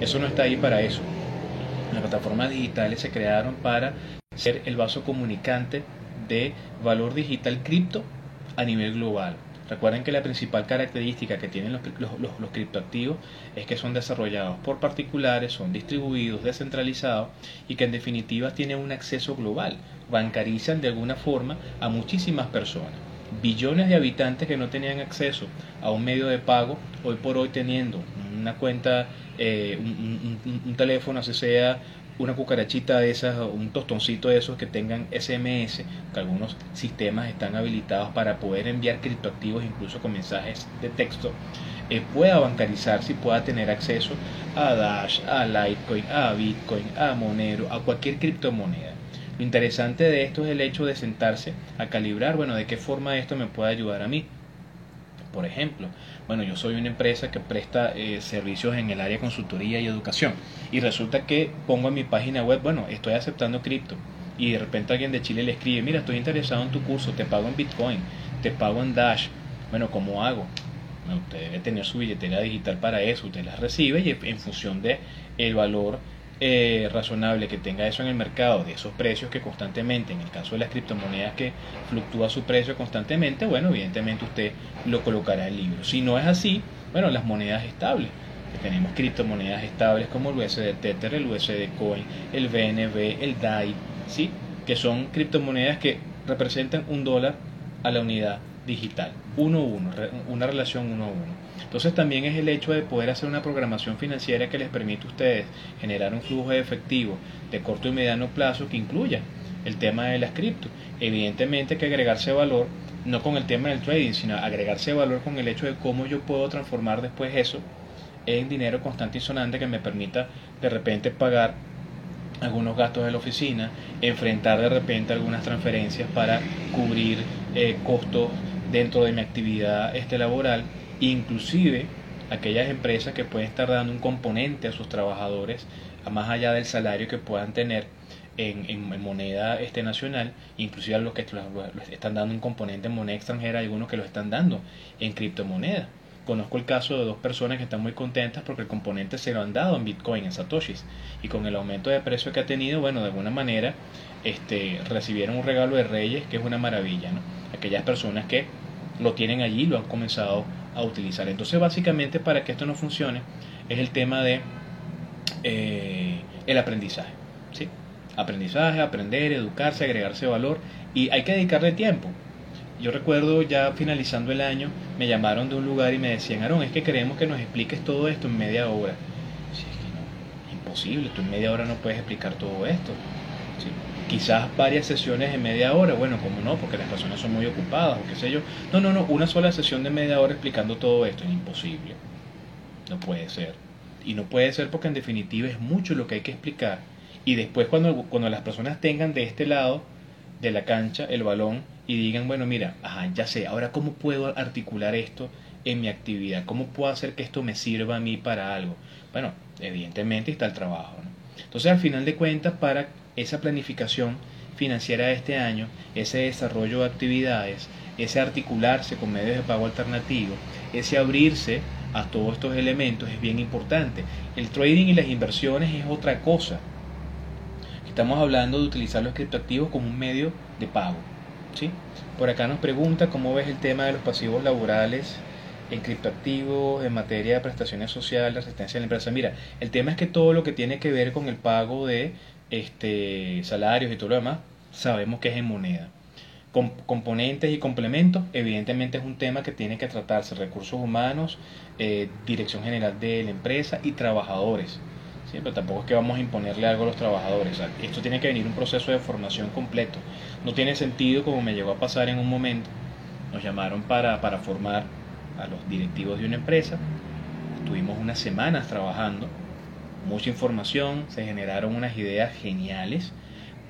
Eso no está ahí para eso. Las plataformas digitales se crearon para ser el vaso comunicante de valor digital cripto a nivel global. Recuerden que la principal característica que tienen los, los, criptoactivos es que son desarrollados por particulares, son distribuidos, descentralizados y que en definitiva tienen un acceso global, bancarizan de alguna forma a muchísimas personas. Billones de habitantes que no tenían acceso a un medio de pago, hoy por hoy teniendo una cuenta, eh, un, teléfono, así sea una cucarachita de esas, un tostoncito de esos que tengan SMS, que algunos sistemas están habilitados para poder enviar criptoactivos incluso con mensajes de texto, eh, pueda bancarizarse y pueda tener acceso a Dash, a Litecoin, a Bitcoin, a Monero, a cualquier criptomoneda. Lo interesante de esto es el hecho de sentarse a calibrar, bueno, de qué forma esto me puede ayudar a mí. Por ejemplo, bueno, yo soy una empresa que presta eh, servicios en el área de consultoría y educación y resulta que pongo en mi página web, bueno, estoy aceptando cripto y de repente alguien de Chile le escribe, mira, estoy interesado en tu curso, te pago en Bitcoin, te pago en Dash. Bueno, ¿cómo hago? usted debe tener su billetera digital para eso, usted la recibe y en función de el valor eh, razonable que tenga eso en el mercado, de esos precios que constantemente, en el caso de las criptomonedas que fluctúa su precio constantemente, bueno, evidentemente usted lo colocará en libro. Si no es así, bueno, las monedas estables. tenemos criptomonedas estables como el USD Tether, el USD Coin, el BNB, el DAI, ¿sí? que son criptomonedas que representan un dólar a la unidad digital, 1-1, una relación 1 a 1. Entonces también es el hecho de poder hacer una programación financiera que les permite a ustedes generar un flujo de efectivo de corto y mediano plazo que incluya el tema de las cripto. Evidentemente que agregarse valor, no con el tema del trading, sino agregarse valor con el hecho de cómo yo puedo transformar después eso en dinero constante y sonante que me permita de repente pagar algunos gastos de la oficina, enfrentar de repente algunas transferencias para cubrir eh, costos dentro de mi actividad este laboral, inclusive aquellas empresas que pueden estar dando un componente a sus trabajadores, a más allá del salario que puedan tener en, en, moneda este nacional, inclusive a los que están dando un componente en moneda extranjera, algunos que lo están dando en criptomoneda. Conozco el caso de dos personas que están muy contentas porque el componente se lo han dado en Bitcoin, en Satoshis, y con el aumento de precio que ha tenido, bueno, de alguna manera este, recibieron un regalo de Reyes que es una maravilla, ¿no? Aquellas personas que lo tienen allí lo han comenzado a utilizar. Entonces, básicamente, para que esto no funcione, es el tema de eh, el aprendizaje. ¿sí? Aprendizaje, aprender, educarse, agregarse valor y hay que dedicarle tiempo. Yo recuerdo ya finalizando el año, me llamaron de un lugar y me decían, Aaron, es que queremos que nos expliques todo esto en media hora. Sí, es que no, imposible, tú en media hora no puedes explicar todo esto. Quizás varias sesiones en media hora, bueno, como no, porque las personas son muy ocupadas o qué sé yo. No, no, no, una sola sesión de media hora explicando todo esto es imposible. No puede ser. Y no puede ser porque en definitiva es mucho lo que hay que explicar. Y después cuando, cuando las personas tengan de este lado de la cancha el balón y digan, bueno, mira, ajá, ya sé, ahora cómo puedo articular esto en mi actividad, cómo puedo hacer que esto me sirva a mí para algo. Bueno, evidentemente está el trabajo. Entonces, al final de cuentas, para esa planificación financiera de este año, ese desarrollo de actividades, ese articularse con medios de pago alternativos, ese abrirse a todos estos elementos es bien importante. El trading y las inversiones es otra cosa. Estamos hablando de utilizar los criptoactivos como un medio de pago. ¿sí? Por acá nos pregunta cómo ves el tema de los pasivos laborales en criptoactivos, en materia de prestaciones sociales, asistencia a la empresa. Mira, el tema es que todo lo que tiene que ver con el pago de este, salarios y todo lo demás, sabemos que es en moneda. componentes y complementos, evidentemente es un tema que tiene que tratarse recursos humanos, eh, dirección general de la empresa y trabajadores. ¿sí? Pero tampoco es que vamos a imponerle algo a los trabajadores. esto tiene que venir un proceso de formación completo. No tiene sentido como me llegó a pasar en un momento. Nos llamaron para, para formar a los directivos de una empresa. Estuvimos unas semanas trabajando mucha información, se generaron unas ideas geniales,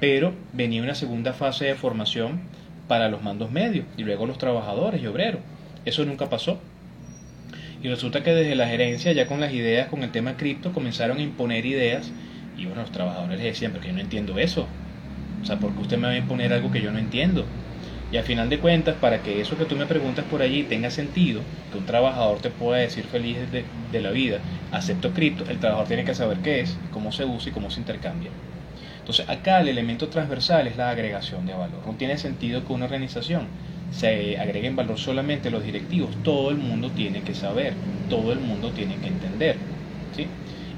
pero venía una segunda fase de formación para los mandos medios y luego los trabajadores y obreros. Eso nunca pasó. Y resulta que desde la gerencia, ya con las ideas, con el tema cripto, comenzaron a imponer ideas y bueno, los trabajadores decían, pero yo no entiendo eso. O sea, ¿por qué usted me va a imponer algo que yo no entiendo? Y al final de cuentas, para que eso que tú me preguntas por allí tenga sentido, que un trabajador te pueda decir feliz de, la vida, acepto cripto, el trabajador tiene que saber qué es, cómo se usa y cómo se intercambia. Entonces acá el elemento transversal es la agregación de valor. No tiene sentido que una organización se agregue en valor solamente los directivos. Todo el mundo tiene que saber, todo el mundo tiene que entender. ¿sí?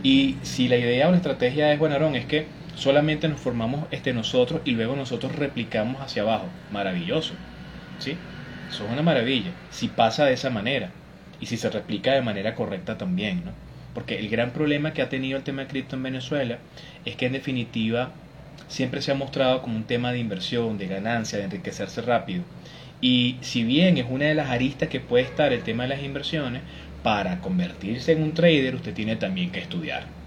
Y si la idea o la estrategia es, bueno, es que solamente nos formamos este nosotros y luego nosotros replicamos hacia abajo. Maravilloso. ¿Sí? Eso es una maravilla. Si pasa de esa manera y si se replica de manera correcta también, ¿no? Porque el gran problema que ha tenido el tema de cripto en Venezuela es que en definitiva siempre se ha mostrado como un tema de inversión, de ganancia, de enriquecerse rápido. Y si bien es una de las aristas que puede estar el tema de las inversiones, para convertirse en un trader usted tiene también que estudiar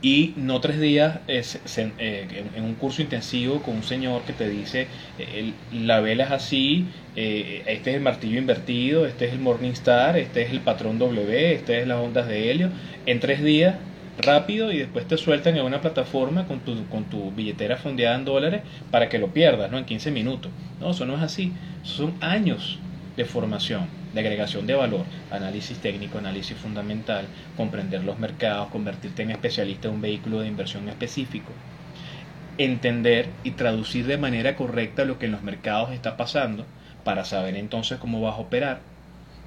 y no tres días eh, en, un curso intensivo con un señor que te dice eh, la vela es así, eh, este es el martillo invertido, este es el Morningstar, este es el patrón W, este es las ondas de helio, en tres días rápido y después te sueltan en una plataforma con tu, con tu billetera fondeada en dólares para que lo pierdas ¿no? en 15 minutos. No, eso no es así, son años de formación de agregación de valor, análisis técnico, análisis fundamental, comprender los mercados, convertirte en especialista en un vehículo de inversión específico, entender y traducir de manera correcta lo que en los mercados está pasando para saber entonces cómo vas a operar,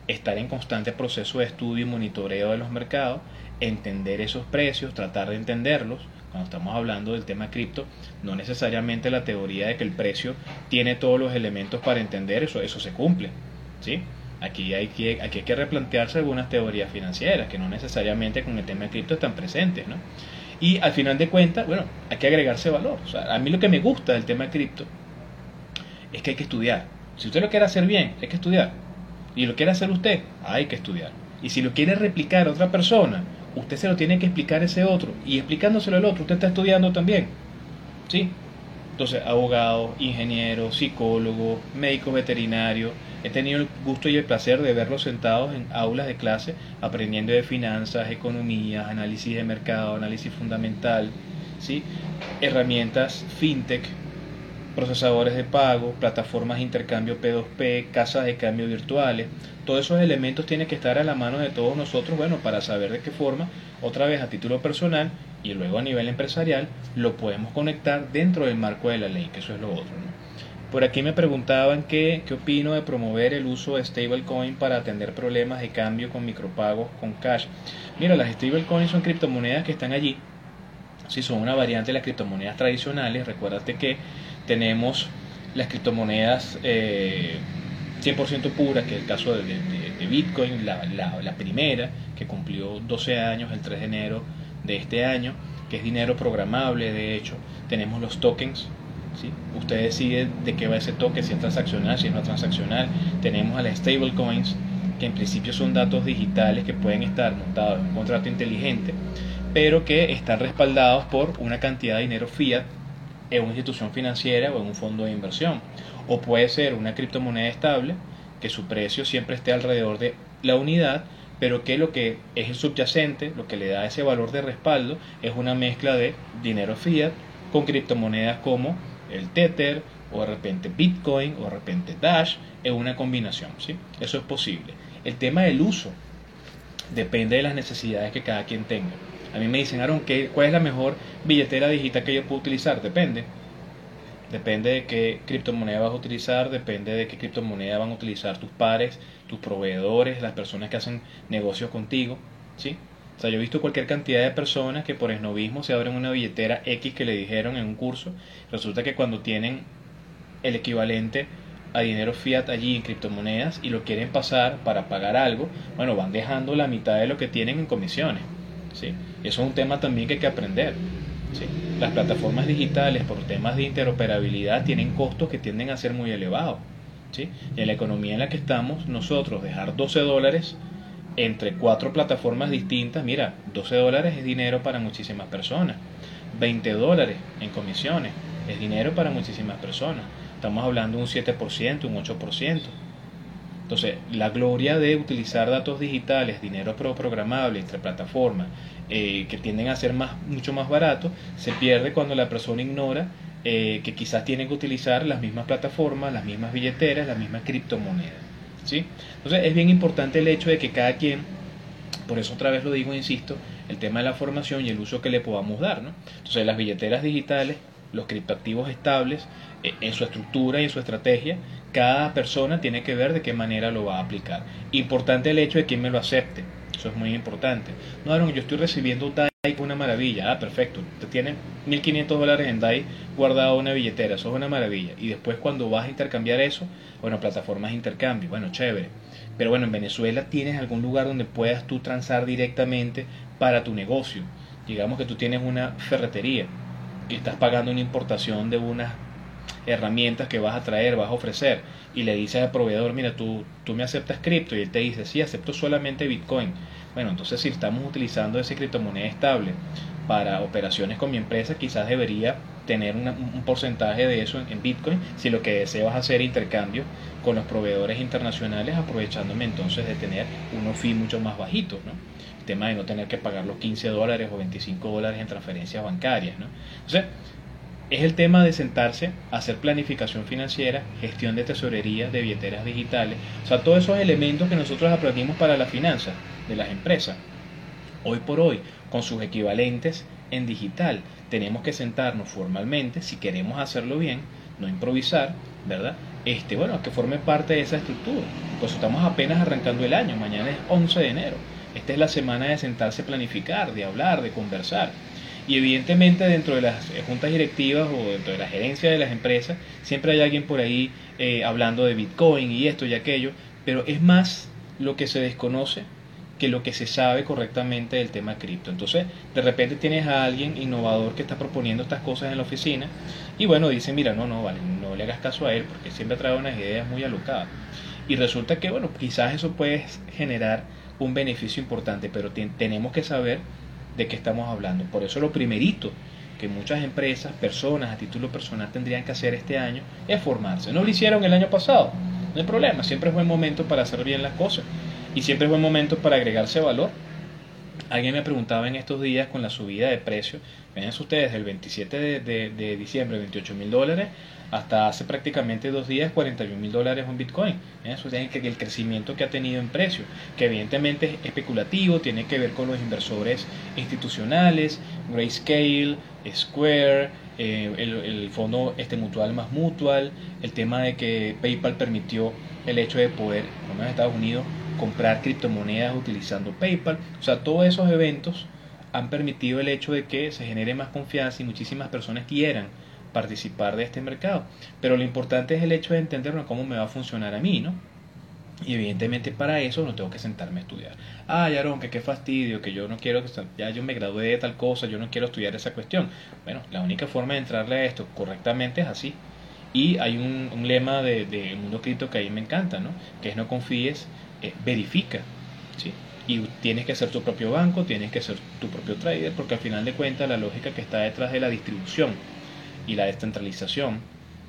estar en constante proceso de estudio y monitoreo de los mercados, entender esos precios, tratar de entenderlos. Cuando estamos hablando del tema cripto, no necesariamente la teoría de que el precio tiene todos los elementos para entender eso, eso se cumple. ¿sí? Aquí hay, que, aquí hay que replantearse algunas teorías financieras que no necesariamente con el tema de cripto están presentes, ¿no? Y al final de cuentas, bueno, hay que agregarse valor. O sea, a mí lo que me gusta del tema de cripto es que hay que estudiar. Si usted lo quiere hacer bien, hay que estudiar. Y lo quiere hacer usted, hay que estudiar. Y si lo quiere replicar a otra persona, usted se lo tiene que explicar a ese otro. Y explicándoselo al otro, usted está estudiando también. ¿Sí? Entonces, abogado, ingeniero, psicólogo, médico veterinario, he tenido el gusto y el placer de verlos sentados en aulas de clase aprendiendo de finanzas, economía, análisis de mercado, análisis fundamental, ¿sí? herramientas fintech, procesadores de pago, plataformas de intercambio P2P, casas de cambio virtuales. Todos esos elementos tienen que estar a la mano de todos nosotros, bueno, para saber de qué forma, otra vez a título personal, y luego a nivel empresarial lo podemos conectar dentro del marco de la ley, que eso es lo otro. Por aquí me preguntaban qué, qué opino de promover el uso de stablecoin para atender problemas de cambio con micropagos con cash. Mira, las stablecoins son criptomonedas que están allí ¿sí? son una variante de las criptomonedas tradicionales. Recuérdate que tenemos las criptomonedas eh, 100% puras, que es el caso de, Bitcoin, la, la, primera, que cumplió 12 años el 3 de enero de este año, que es dinero programable, de hecho. Tenemos los tokens, ¿sí? usted decide de qué va ese token, si es transaccional, si es no transaccional. Tenemos a las stablecoins, que en principio son datos digitales que pueden estar montados en un contrato inteligente, pero que están respaldados por una cantidad de dinero fiat en una institución financiera o en un fondo de inversión. O puede ser una criptomoneda estable, que su precio siempre esté alrededor de la unidad, pero que lo que es el subyacente, lo que le da ese valor de respaldo, es una mezcla de dinero fiat con criptomonedas como el Tether, o de repente Bitcoin, o de repente Dash, es una combinación, ¿sí? Eso es posible. El tema del uso depende de las necesidades que cada quien tenga. A mí me dicen, Aaron, ¿cuál es la mejor billetera digital que yo puedo utilizar? Depende. Depende de qué criptomoneda vas a utilizar, depende de qué criptomoneda van a utilizar tus pares, tus proveedores, las personas que hacen negocios contigo. ¿sí? O sea, yo he visto cualquier cantidad de personas que por esnovismo se abren una billetera X que le dijeron en un curso. Resulta que cuando tienen el equivalente a dinero fiat allí en criptomonedas y lo quieren pasar para pagar algo, bueno, van dejando la mitad de lo que tienen en comisiones. ¿Sí? Eso es un tema también que hay que aprender. ¿sí? Las plataformas digitales por temas de interoperabilidad tienen costos que tienden a ser muy elevados. ¿sí? Y en la economía en la que estamos, nosotros dejar 12 dólares entre cuatro plataformas distintas, mira, 12 dólares es dinero para muchísimas personas. 20 dólares en comisiones es dinero para muchísimas personas. Estamos hablando de un 7%, un 8%. Entonces, la gloria de utilizar datos digitales, dinero programable entre plataformas, eh, que tienden a ser más, mucho más baratos, se pierde cuando la persona ignora eh, que quizás tienen que utilizar las mismas plataformas, las mismas billeteras, las mismas criptomonedas. ¿sí? Entonces, es bien importante el hecho de que cada quien, por eso otra vez lo digo, insisto, el tema de la formación y el uso que le podamos dar. ¿no? Entonces, las billeteras digitales, los criptoactivos estables, en su estructura y en su estrategia, cada persona tiene que ver de qué manera lo va a aplicar. Importante el hecho de quién me lo acepte. Eso es muy importante. No, Aaron, yo estoy recibiendo DAI una maravilla. Ah, perfecto. Te tiene 1.500 dólares en DAI guardado en una billetera. Eso es una maravilla. Y después cuando vas a intercambiar eso, bueno, plataformas de intercambio. Bueno, chévere. Pero bueno, en Venezuela tienes algún lugar donde puedas tú transar directamente para tu negocio. Digamos que tú tienes una ferretería y estás pagando una importación de unas herramientas que vas a traer, vas a ofrecer, y le dices al proveedor, mira, tú, tú me aceptas cripto, y él te dice, sí, acepto solamente Bitcoin. Bueno, entonces si estamos utilizando ese criptomoneda estable para operaciones con mi empresa, quizás debería tener un porcentaje de eso en, Bitcoin si lo que deseas hacer intercambio con los proveedores internacionales, aprovechándome entonces de tener unos fees mucho más bajitos, ¿no? El tema de no tener que pagar los 15 dólares o 25 dólares en transferencias bancarias, ¿no? Entonces, es el tema de sentarse hacer planificación financiera, gestión de tesorería, de billeteras digitales, o sea, todos esos elementos que nosotros aprendimos para la finanza de las empresas. Hoy por hoy, con sus equivalentes en digital, tenemos que sentarnos formalmente, si queremos hacerlo bien, no improvisar, ¿verdad? Este, bueno, que forme parte de esa estructura. Pues estamos apenas arrancando el año, mañana es 11 de enero. Esta es la semana de sentarse planificar, de hablar, de conversar. Y evidentemente dentro de las eh, juntas directivas o dentro de la gerencia de las empresas, siempre hay alguien por ahí eh, hablando de Bitcoin y esto y aquello, pero es más lo que se desconoce que lo que se sabe correctamente del tema cripto. Entonces, de repente tienes a alguien innovador que está proponiendo estas cosas en la oficina y bueno, dice, mira, no, no, vale, no le hagas caso a él porque siempre trae unas ideas muy alocadas. Y resulta que, bueno, quizás eso puede generar un beneficio importante, pero tenemos que saber de qué estamos hablando. Por eso lo primerito que muchas empresas, personas a título personal tendrían que hacer este año es formarse. No lo hicieron el año pasado, no hay problema, siempre es buen momento para hacer bien las cosas y siempre es buen momento para agregarse valor. Alguien me preguntaba en estos días con la subida de precios, fíjense ustedes, el 27 de, de, diciembre 28 mil dólares hasta hace prácticamente dos días 41 mil dólares un Bitcoin. Eso es el crecimiento que ha tenido en precio, que evidentemente es especulativo, tiene que ver con los inversores institucionales, Grayscale, Square, eh, el, fondo este mutual más mutual, el tema de que PayPal permitió el hecho de poder, como en Estados Unidos, comprar criptomonedas utilizando PayPal. O sea, todos esos eventos han permitido el hecho de que se genere más confianza y muchísimas personas quieran participar de este mercado. Pero lo importante es el hecho de entender cómo me va a funcionar a mí, ¿no? Y evidentemente para eso no tengo que sentarme a estudiar. Ah, Aaron, que qué fastidio, que yo no quiero, ya yo me gradué de tal cosa, yo no quiero estudiar esa cuestión. Bueno, la única forma de entrarle a esto correctamente es así. Y hay un, lema de mundo cripto que a mí me encanta, ¿no? Que es no confíes, eh, verifica. ¿sí? Y tienes que ser tu propio banco, tienes que ser tu propio trader, porque al final de cuentas la lógica que está detrás de la distribución y la descentralización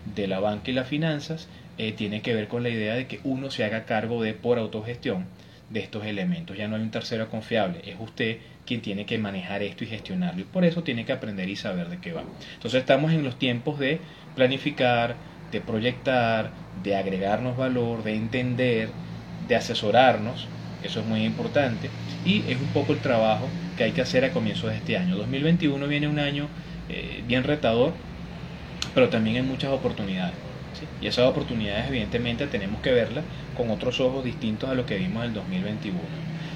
de la banca y las finanzas eh, tiene que ver con la idea de que uno se haga cargo de por autogestión de estos elementos. Ya no hay un tercero confiable, es usted quien tiene que manejar esto y gestionarlo. Y por eso tiene que aprender y saber de qué va. Entonces estamos en los tiempos de planificar, de proyectar, de agregarnos valor, de entender, de asesorarnos. Eso es muy importante. Y es un poco el trabajo que hay que hacer a comienzos de este año. 2021 viene un año eh, bien retador, pero también hay muchas oportunidades. Y esas oportunidades evidentemente tenemos que verlas con otros ojos distintos a lo que vimos en el 2021.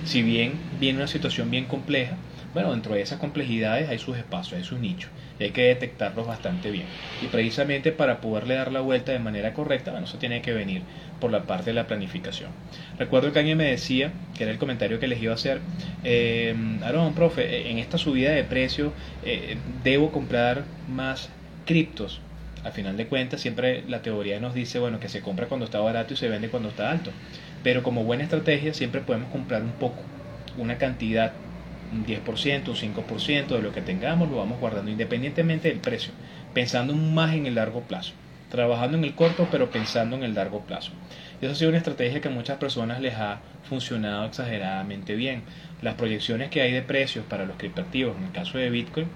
Si bien viene una situación bien compleja, bueno, dentro de esas complejidades hay sus espacios, hay sus nichos, y hay que detectarlos bastante bien. Y precisamente para poderle dar la vuelta de manera correcta, bueno, eso tiene que venir por la parte de la planificación. Recuerdo que alguien me decía, que era el comentario que les iba a hacer, eh, Aaron, profe, en esta subida de precio, eh, ¿debo comprar más criptos? Al final de cuentas, siempre la teoría nos dice, bueno, que se compra cuando está barato y se vende cuando está alto. Pero como buena estrategia, siempre podemos comprar un poco, una cantidad, un 10%, un 5% de lo que tengamos, lo vamos guardando independientemente del precio, pensando más en el largo plazo. Trabajando en el corto, pero pensando en el largo plazo. Y eso ha sido una estrategia que a muchas personas les ha funcionado exageradamente bien. Las proyecciones que hay de precios para los criptoactivos, en el caso de Bitcoin,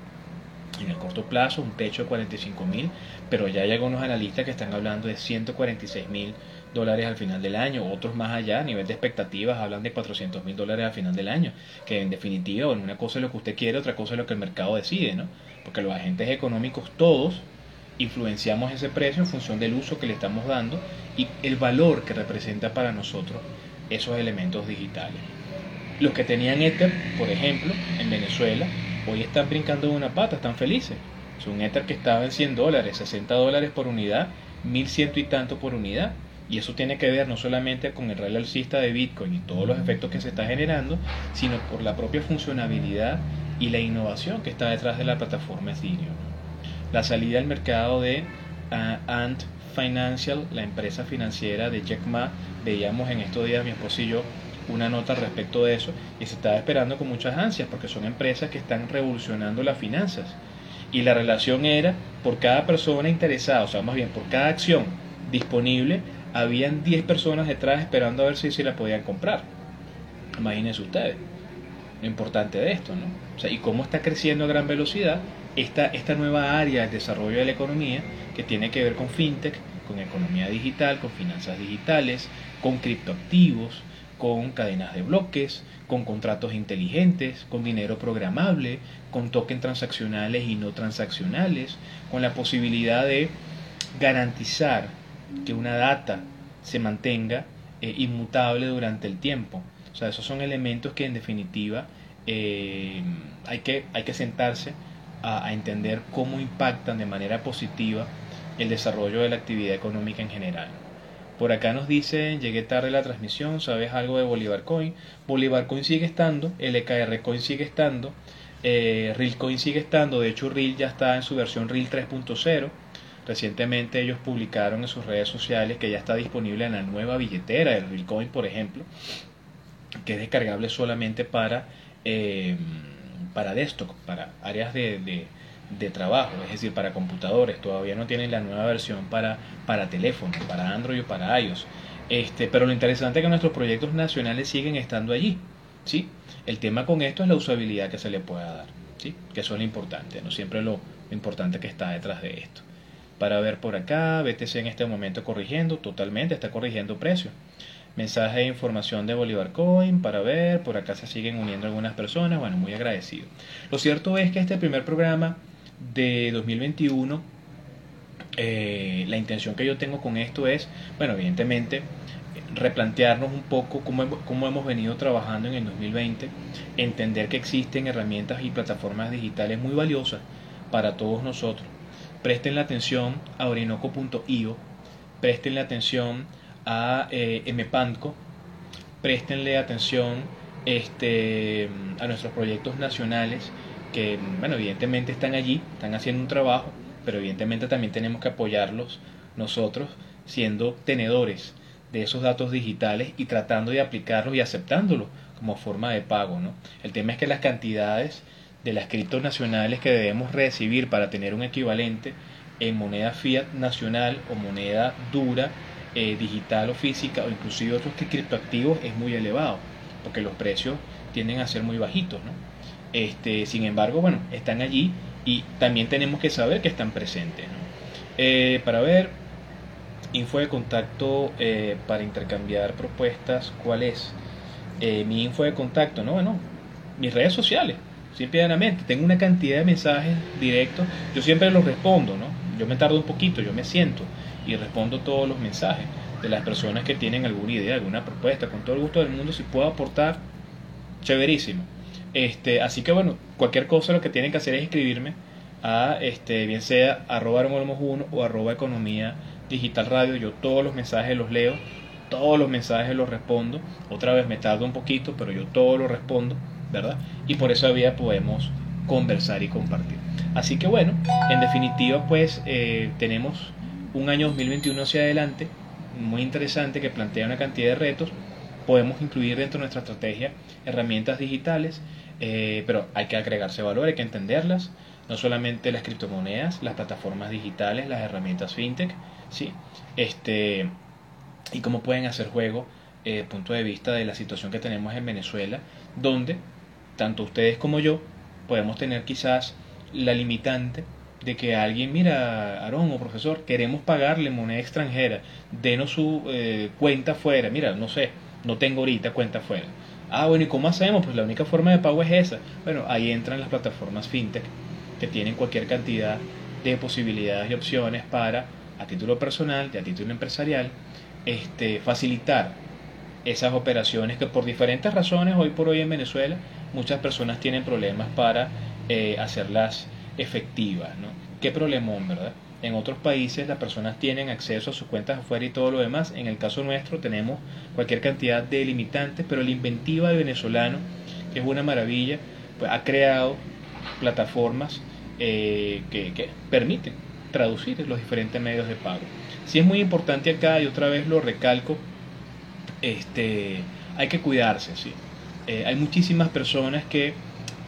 en el corto plazo un techo de 45 mil, pero ya hay algunos analistas que están hablando de 146 mil dólares al final del año, otros más allá, a nivel de expectativas, hablan de 400 mil dólares al final del año, que en definitiva, una cosa es lo que usted quiere, otra cosa es lo que el mercado decide, ¿no? Porque los agentes económicos todos influenciamos ese precio en función del uso que le estamos dando y el valor que representa para nosotros esos elementos digitales. Los que tenían Ether, por ejemplo, en Venezuela, hoy están brincando de una pata, están felices. Es un Ether que estaba en 100 dólares, 60 dólares por unidad, 1100 y tanto por unidad. Y eso tiene que ver no solamente con el rally alcista de Bitcoin y todos los efectos que se está generando, sino por la propia funcionabilidad y la innovación que está detrás de la plataforma Ethereum. La salida al mercado de uh, Ant Financial, la empresa financiera de Jack Ma, veíamos en estos días mi esposo y yo una nota respecto de eso y se estaba esperando con muchas ansias porque son empresas que están revolucionando las finanzas. Y la relación era por cada persona interesada, o sea, más bien por cada acción disponible, habían 10 personas detrás esperando a ver si, si la podían comprar. Imagínense ustedes lo importante de esto, ¿no? O sea, y cómo está creciendo a gran velocidad esta, esta nueva área del desarrollo de la economía que tiene que ver con fintech, con economía digital, con finanzas digitales, con criptoactivos, con cadenas de bloques, con contratos inteligentes, con dinero programable, con tokens transaccionales y no transaccionales, con la posibilidad de garantizar que una data se mantenga eh, inmutable durante el tiempo. O sea, esos son elementos que en definitiva eh, hay, que, hay que sentarse a, entender cómo impactan de manera positiva el desarrollo de la actividad económica en general. Por acá nos dicen, llegué tarde la transmisión, ¿sabes algo de Bolívar Coin? Bolívar Coin sigue estando, LKR Coin sigue estando, eh, Real Coin sigue estando, de hecho Real ya está en su versión Real 3.0. Recientemente ellos publicaron en sus redes sociales que ya está disponible en la nueva billetera del Real Coin, por ejemplo, que es descargable solamente para, eh, para desktop, para áreas de de trabajo, es decir, para computadores. Todavía no tienen la nueva versión para, para teléfono, para Android o para iOS. Este, pero lo interesante es que nuestros proyectos nacionales siguen estando allí. ¿sí? El tema con esto es la usabilidad que se le pueda dar, ¿sí? que eso es lo importante, no siempre lo, importante que está detrás de esto. Para ver por acá, BTC en este momento corrigiendo, totalmente, está corrigiendo precios. Mensaje de información de Bolívar Coin para ver, por acá se siguen uniendo algunas personas, bueno, muy agradecido. Lo cierto es que este primer programa de 2021 eh, la intención que yo tengo con esto es, bueno, evidentemente, replantearnos un poco cómo, cómo, hemos venido trabajando en el 2020, entender que existen herramientas y plataformas digitales muy valiosas para todos nosotros. Presten la atención a orinoco.io, presten la atención a eh, MPANCO, prestenle atención este, a nuestros proyectos nacionales que, bueno, evidentemente están allí, están haciendo un trabajo, pero evidentemente también tenemos que apoyarlos nosotros siendo tenedores de esos datos digitales y tratando de aplicarlos y aceptándolos como forma de pago. ¿no? El tema es que las cantidades de las criptos nacionales que debemos recibir para tener un equivalente en moneda fiat nacional o moneda dura, eh, digital o física, o inclusive otros que criptoactivos, es muy elevado, porque los precios tienden a ser muy bajitos. ¿no? Este, sin embargo, bueno, están allí y también tenemos que saber que están presentes. Eh, para ver, info de contacto eh, para intercambiar propuestas, ¿cuál es? Mi info de contacto, ¿no? Bueno, mis redes sociales, simplemente. Tengo una cantidad de mensajes directos, yo siempre los respondo, ¿no? Yo me tardo un poquito, yo me siento y respondo todos los mensajes de las personas que tienen alguna idea, alguna propuesta, con todo el gusto del mundo, si puedo aportar, chéverísimo. Este, así que bueno, cualquier cosa lo que tienen que hacer es escribirme a este, bien sea arroba 1 o arroba economía digital radio. Yo todos los mensajes los leo, todos los mensajes los respondo. Otra vez me tardo un poquito, pero yo todo lo respondo, ¿verdad? Y por esa vía podemos conversar y compartir. Así que bueno, en definitiva pues eh, tenemos un año 2021 hacia adelante, muy interesante, que plantea una cantidad de retos. Podemos incluir dentro de nuestra estrategia herramientas digitales eh, pero hay que agregarse valor, hay que entenderlas, no solamente las criptomonedas, las plataformas digitales, las herramientas fintech, ¿sí? este, y cómo pueden hacer juego eh, punto de vista de la situación que tenemos en Venezuela, donde tanto ustedes como yo podemos tener quizás la limitante de que alguien, mira, Aarón o profesor, queremos pagarle moneda extranjera, denos su eh, cuenta fuera, mira, no sé, no tengo ahorita cuenta fuera Ah, bueno, ¿y cómo hacemos? Pues la única forma de pago es esa. Bueno, ahí entran las plataformas fintech que tienen cualquier cantidad de posibilidades y opciones para, a título personal y a título empresarial, este, facilitar esas operaciones que por diferentes razones hoy por hoy en Venezuela muchas personas tienen problemas para eh, hacerlas efectivas. Qué problemón, ¿verdad? En otros países las personas tienen acceso a sus cuentas afuera y todo lo demás. En el caso nuestro tenemos cualquier cantidad de limitantes, pero la inventiva de venezolano, que es una maravilla, pues ha creado plataformas eh, que, que, permiten traducir los diferentes medios de pago. Si es muy importante acá, y otra vez lo recalco, este, hay que cuidarse. ¿sí? Eh, hay muchísimas personas que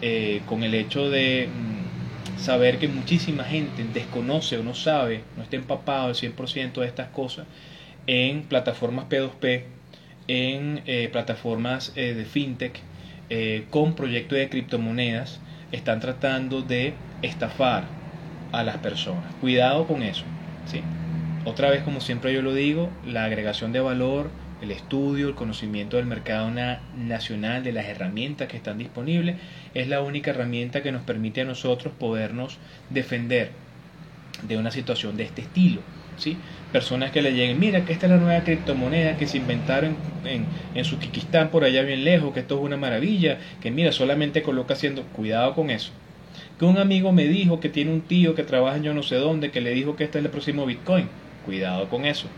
eh, con el hecho de mm, saber que muchísima gente desconoce o no sabe, no está empapado al 100% de estas cosas en plataformas P2P, en eh, plataformas de fintech, con proyectos de criptomonedas, están tratando de estafar a las personas. Cuidado con eso. ¿sí? Otra vez, como siempre yo lo digo, la agregación de valor el estudio, el conocimiento del mercado nacional, de las herramientas que están disponibles, es la única herramienta que nos permite a nosotros podernos defender de una situación de este estilo. ¿sí? Personas que le lleguen, mira que esta es la nueva criptomoneda que se inventaron en, en Sukikistán por allá bien lejos, que esto es una maravilla, que mira, solamente coloca haciendo, cuidado con eso. Que un amigo me dijo que tiene un tío que trabaja en yo no sé dónde, que le dijo que este es el próximo Bitcoin, cuidado con eso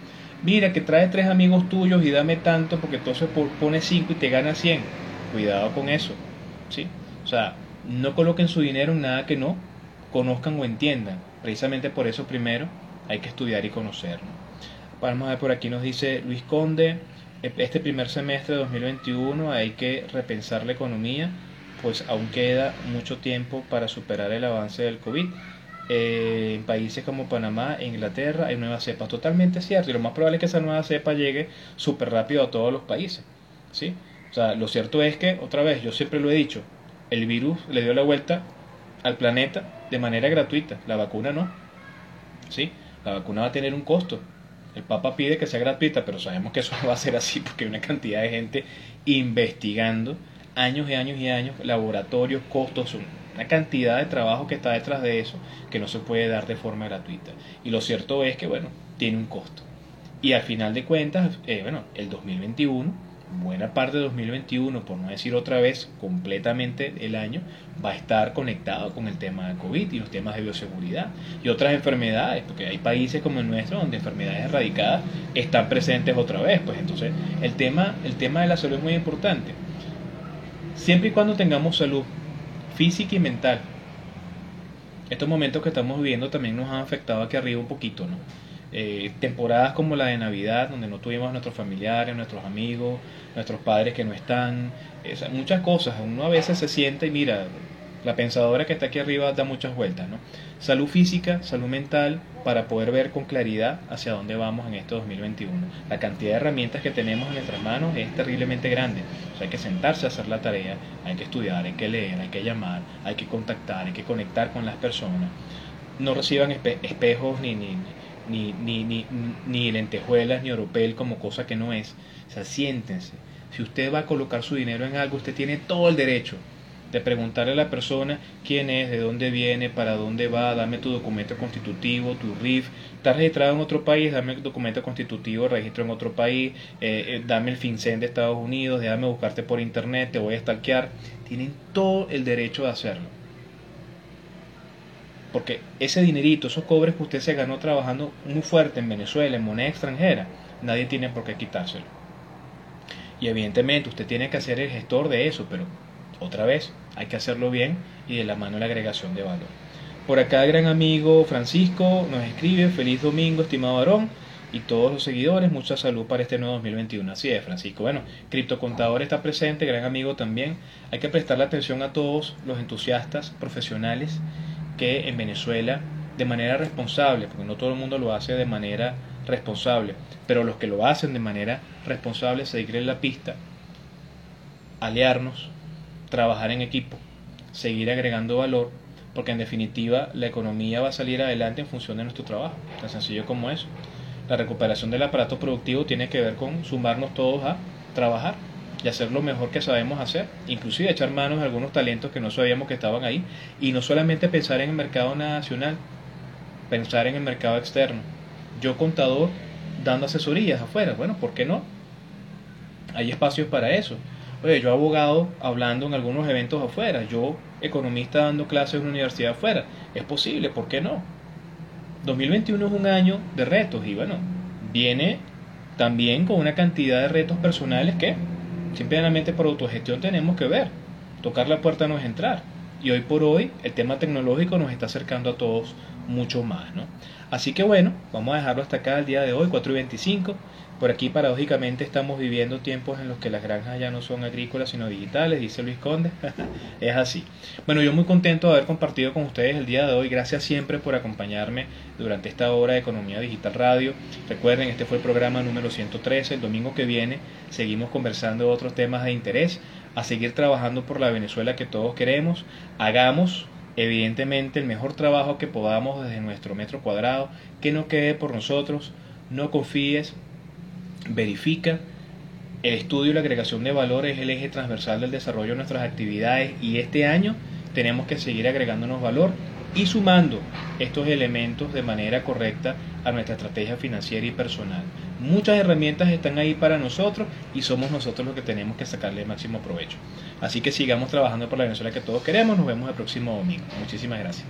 mira que trae tres amigos tuyos y dame tanto porque entonces pone cinco y te gana 100. Cuidado con eso. ¿sí? O sea, no coloquen su dinero en nada que no conozcan o entiendan. Precisamente por eso primero hay que estudiar y conocer. Vamos a ver por aquí nos dice Luis Conde, e-, este primer semestre de 2021 hay que repensar la economía, pues aún queda mucho tiempo para superar el avance del COVID eh, en países como Panamá Inglaterra hay nuevas cepas. Totalmente cierto. Y lo más probable es que esa nueva cepa llegue súper rápido a todos los países. ¿sí? O sea, lo cierto es que, otra vez, yo siempre lo he dicho, el virus le dio la vuelta al planeta de manera gratuita. La vacuna no. ¿sí? La vacuna va a tener un costo. El Papa pide que sea gratuita, pero sabemos que eso no va a ser así porque hay una cantidad de gente investigando años y años y años, laboratorios, costos, una cantidad de trabajo que está detrás de eso que no se puede dar de forma gratuita. Y lo cierto es que, bueno, tiene un costo. Y al final de cuentas, eh, bueno, el 2021, buena parte de 2021, por no decir otra vez, completamente el año, va a estar conectado con el tema de COVID y los temas de bioseguridad y otras enfermedades, porque hay países como el nuestro donde enfermedades erradicadas están presentes otra vez. Pues entonces, el tema, el tema de la salud es muy importante. Siempre y cuando tengamos salud física y mental, estos momentos que estamos viviendo también nos han afectado aquí arriba un poquito, ¿no? Eh, temporadas como la de Navidad, donde no tuvimos a nuestros familiares, nuestros amigos, nuestros padres que no están, muchas cosas. Uno a veces se siente y mira, la pensadora que está aquí arriba da muchas vueltas, ¿no? Salud física, salud mental, para poder ver con claridad hacia dónde vamos en este 2021. La cantidad de herramientas que tenemos en nuestras manos es terriblemente grande. Hay que sentarse a hacer la tarea, hay que estudiar, hay que leer, hay que llamar, hay que contactar, hay que conectar con las personas. No reciban espejos ni, ni, ni, ni, ni, ni lentejuelas, ni oropel como cosa que no es. O sea, siéntense. Si usted va a colocar su dinero en algo, usted tiene todo el derecho de preguntarle a la persona quién es, de dónde viene, para dónde va, dame tu documento constitutivo, tu RIF, estás registrado en otro país, dame el documento constitutivo, registro en otro país, eh, eh, dame el FinCEN de Estados Unidos, déjame buscarte por internet, te voy a stalkear. Tienen todo el derecho de hacerlo. Porque ese dinerito, esos cobres que usted se ganó trabajando muy fuerte en Venezuela, en moneda extranjera, nadie tiene por qué quitárselo. Y evidentemente usted tiene que hacer el gestor de eso, pero otra vez hay que hacerlo bien y de la mano la agregación de valor. Por acá gran amigo Francisco nos escribe, feliz domingo estimado varón y todos los seguidores, mucha salud para este nuevo 2021. Así es, Francisco. Bueno, Criptocontador está presente, gran amigo también. Hay que prestarle atención a todos los entusiastas profesionales que en Venezuela de manera responsable, porque no todo el mundo lo hace de manera responsable, pero los que lo hacen de manera responsable, seguir en la pista, aliarnos, trabajar en equipo, seguir agregando valor, porque en definitiva la economía va a salir adelante en función de nuestro trabajo, tan sencillo como eso. La recuperación del aparato productivo tiene que ver con sumarnos todos a trabajar y hacer lo mejor que sabemos hacer, inclusive echar manos a algunos talentos que no sabíamos que estaban ahí y no solamente pensar en el mercado nacional, pensar en el mercado externo. Yo contador dando asesorías afuera, bueno, ¿por qué no? Hay espacios para eso. Oye, yo abogado hablando en algunos eventos afuera, yo economista dando clases en una universidad afuera, es posible, ¿por qué no? 2021 es un año de retos y bueno, viene también con una cantidad de retos personales que Simplemente por autogestión tenemos que ver. Tocar la puerta no es entrar. Y hoy por hoy el tema tecnológico nos está acercando a todos mucho más. ¿no? Así que bueno, vamos a dejarlo hasta acá el día de hoy, 4 y 25. Por aquí paradójicamente estamos viviendo tiempos en los que las granjas ya no son agrícolas sino digitales, dice Luis Conde. es así. Bueno, yo muy contento de haber compartido con ustedes el día de hoy. Gracias siempre por acompañarme durante esta hora de Economía Digital Radio. Recuerden, este fue el programa número 113. El domingo que viene seguimos conversando de otros temas de interés. A seguir trabajando por la Venezuela que todos queremos. Hagamos evidentemente el mejor trabajo que podamos desde nuestro metro cuadrado. Que no quede por nosotros. No confíes verifica. El estudio y la agregación de valor es el eje transversal del desarrollo de nuestras actividades y este año tenemos que seguir agregándonos valor y sumando estos elementos de manera correcta a nuestra estrategia financiera y personal. Muchas herramientas están ahí para nosotros y somos nosotros los que tenemos que sacarle el máximo provecho. Así que sigamos trabajando por la Venezuela que todos queremos. Nos vemos el próximo domingo. Muchísimas gracias.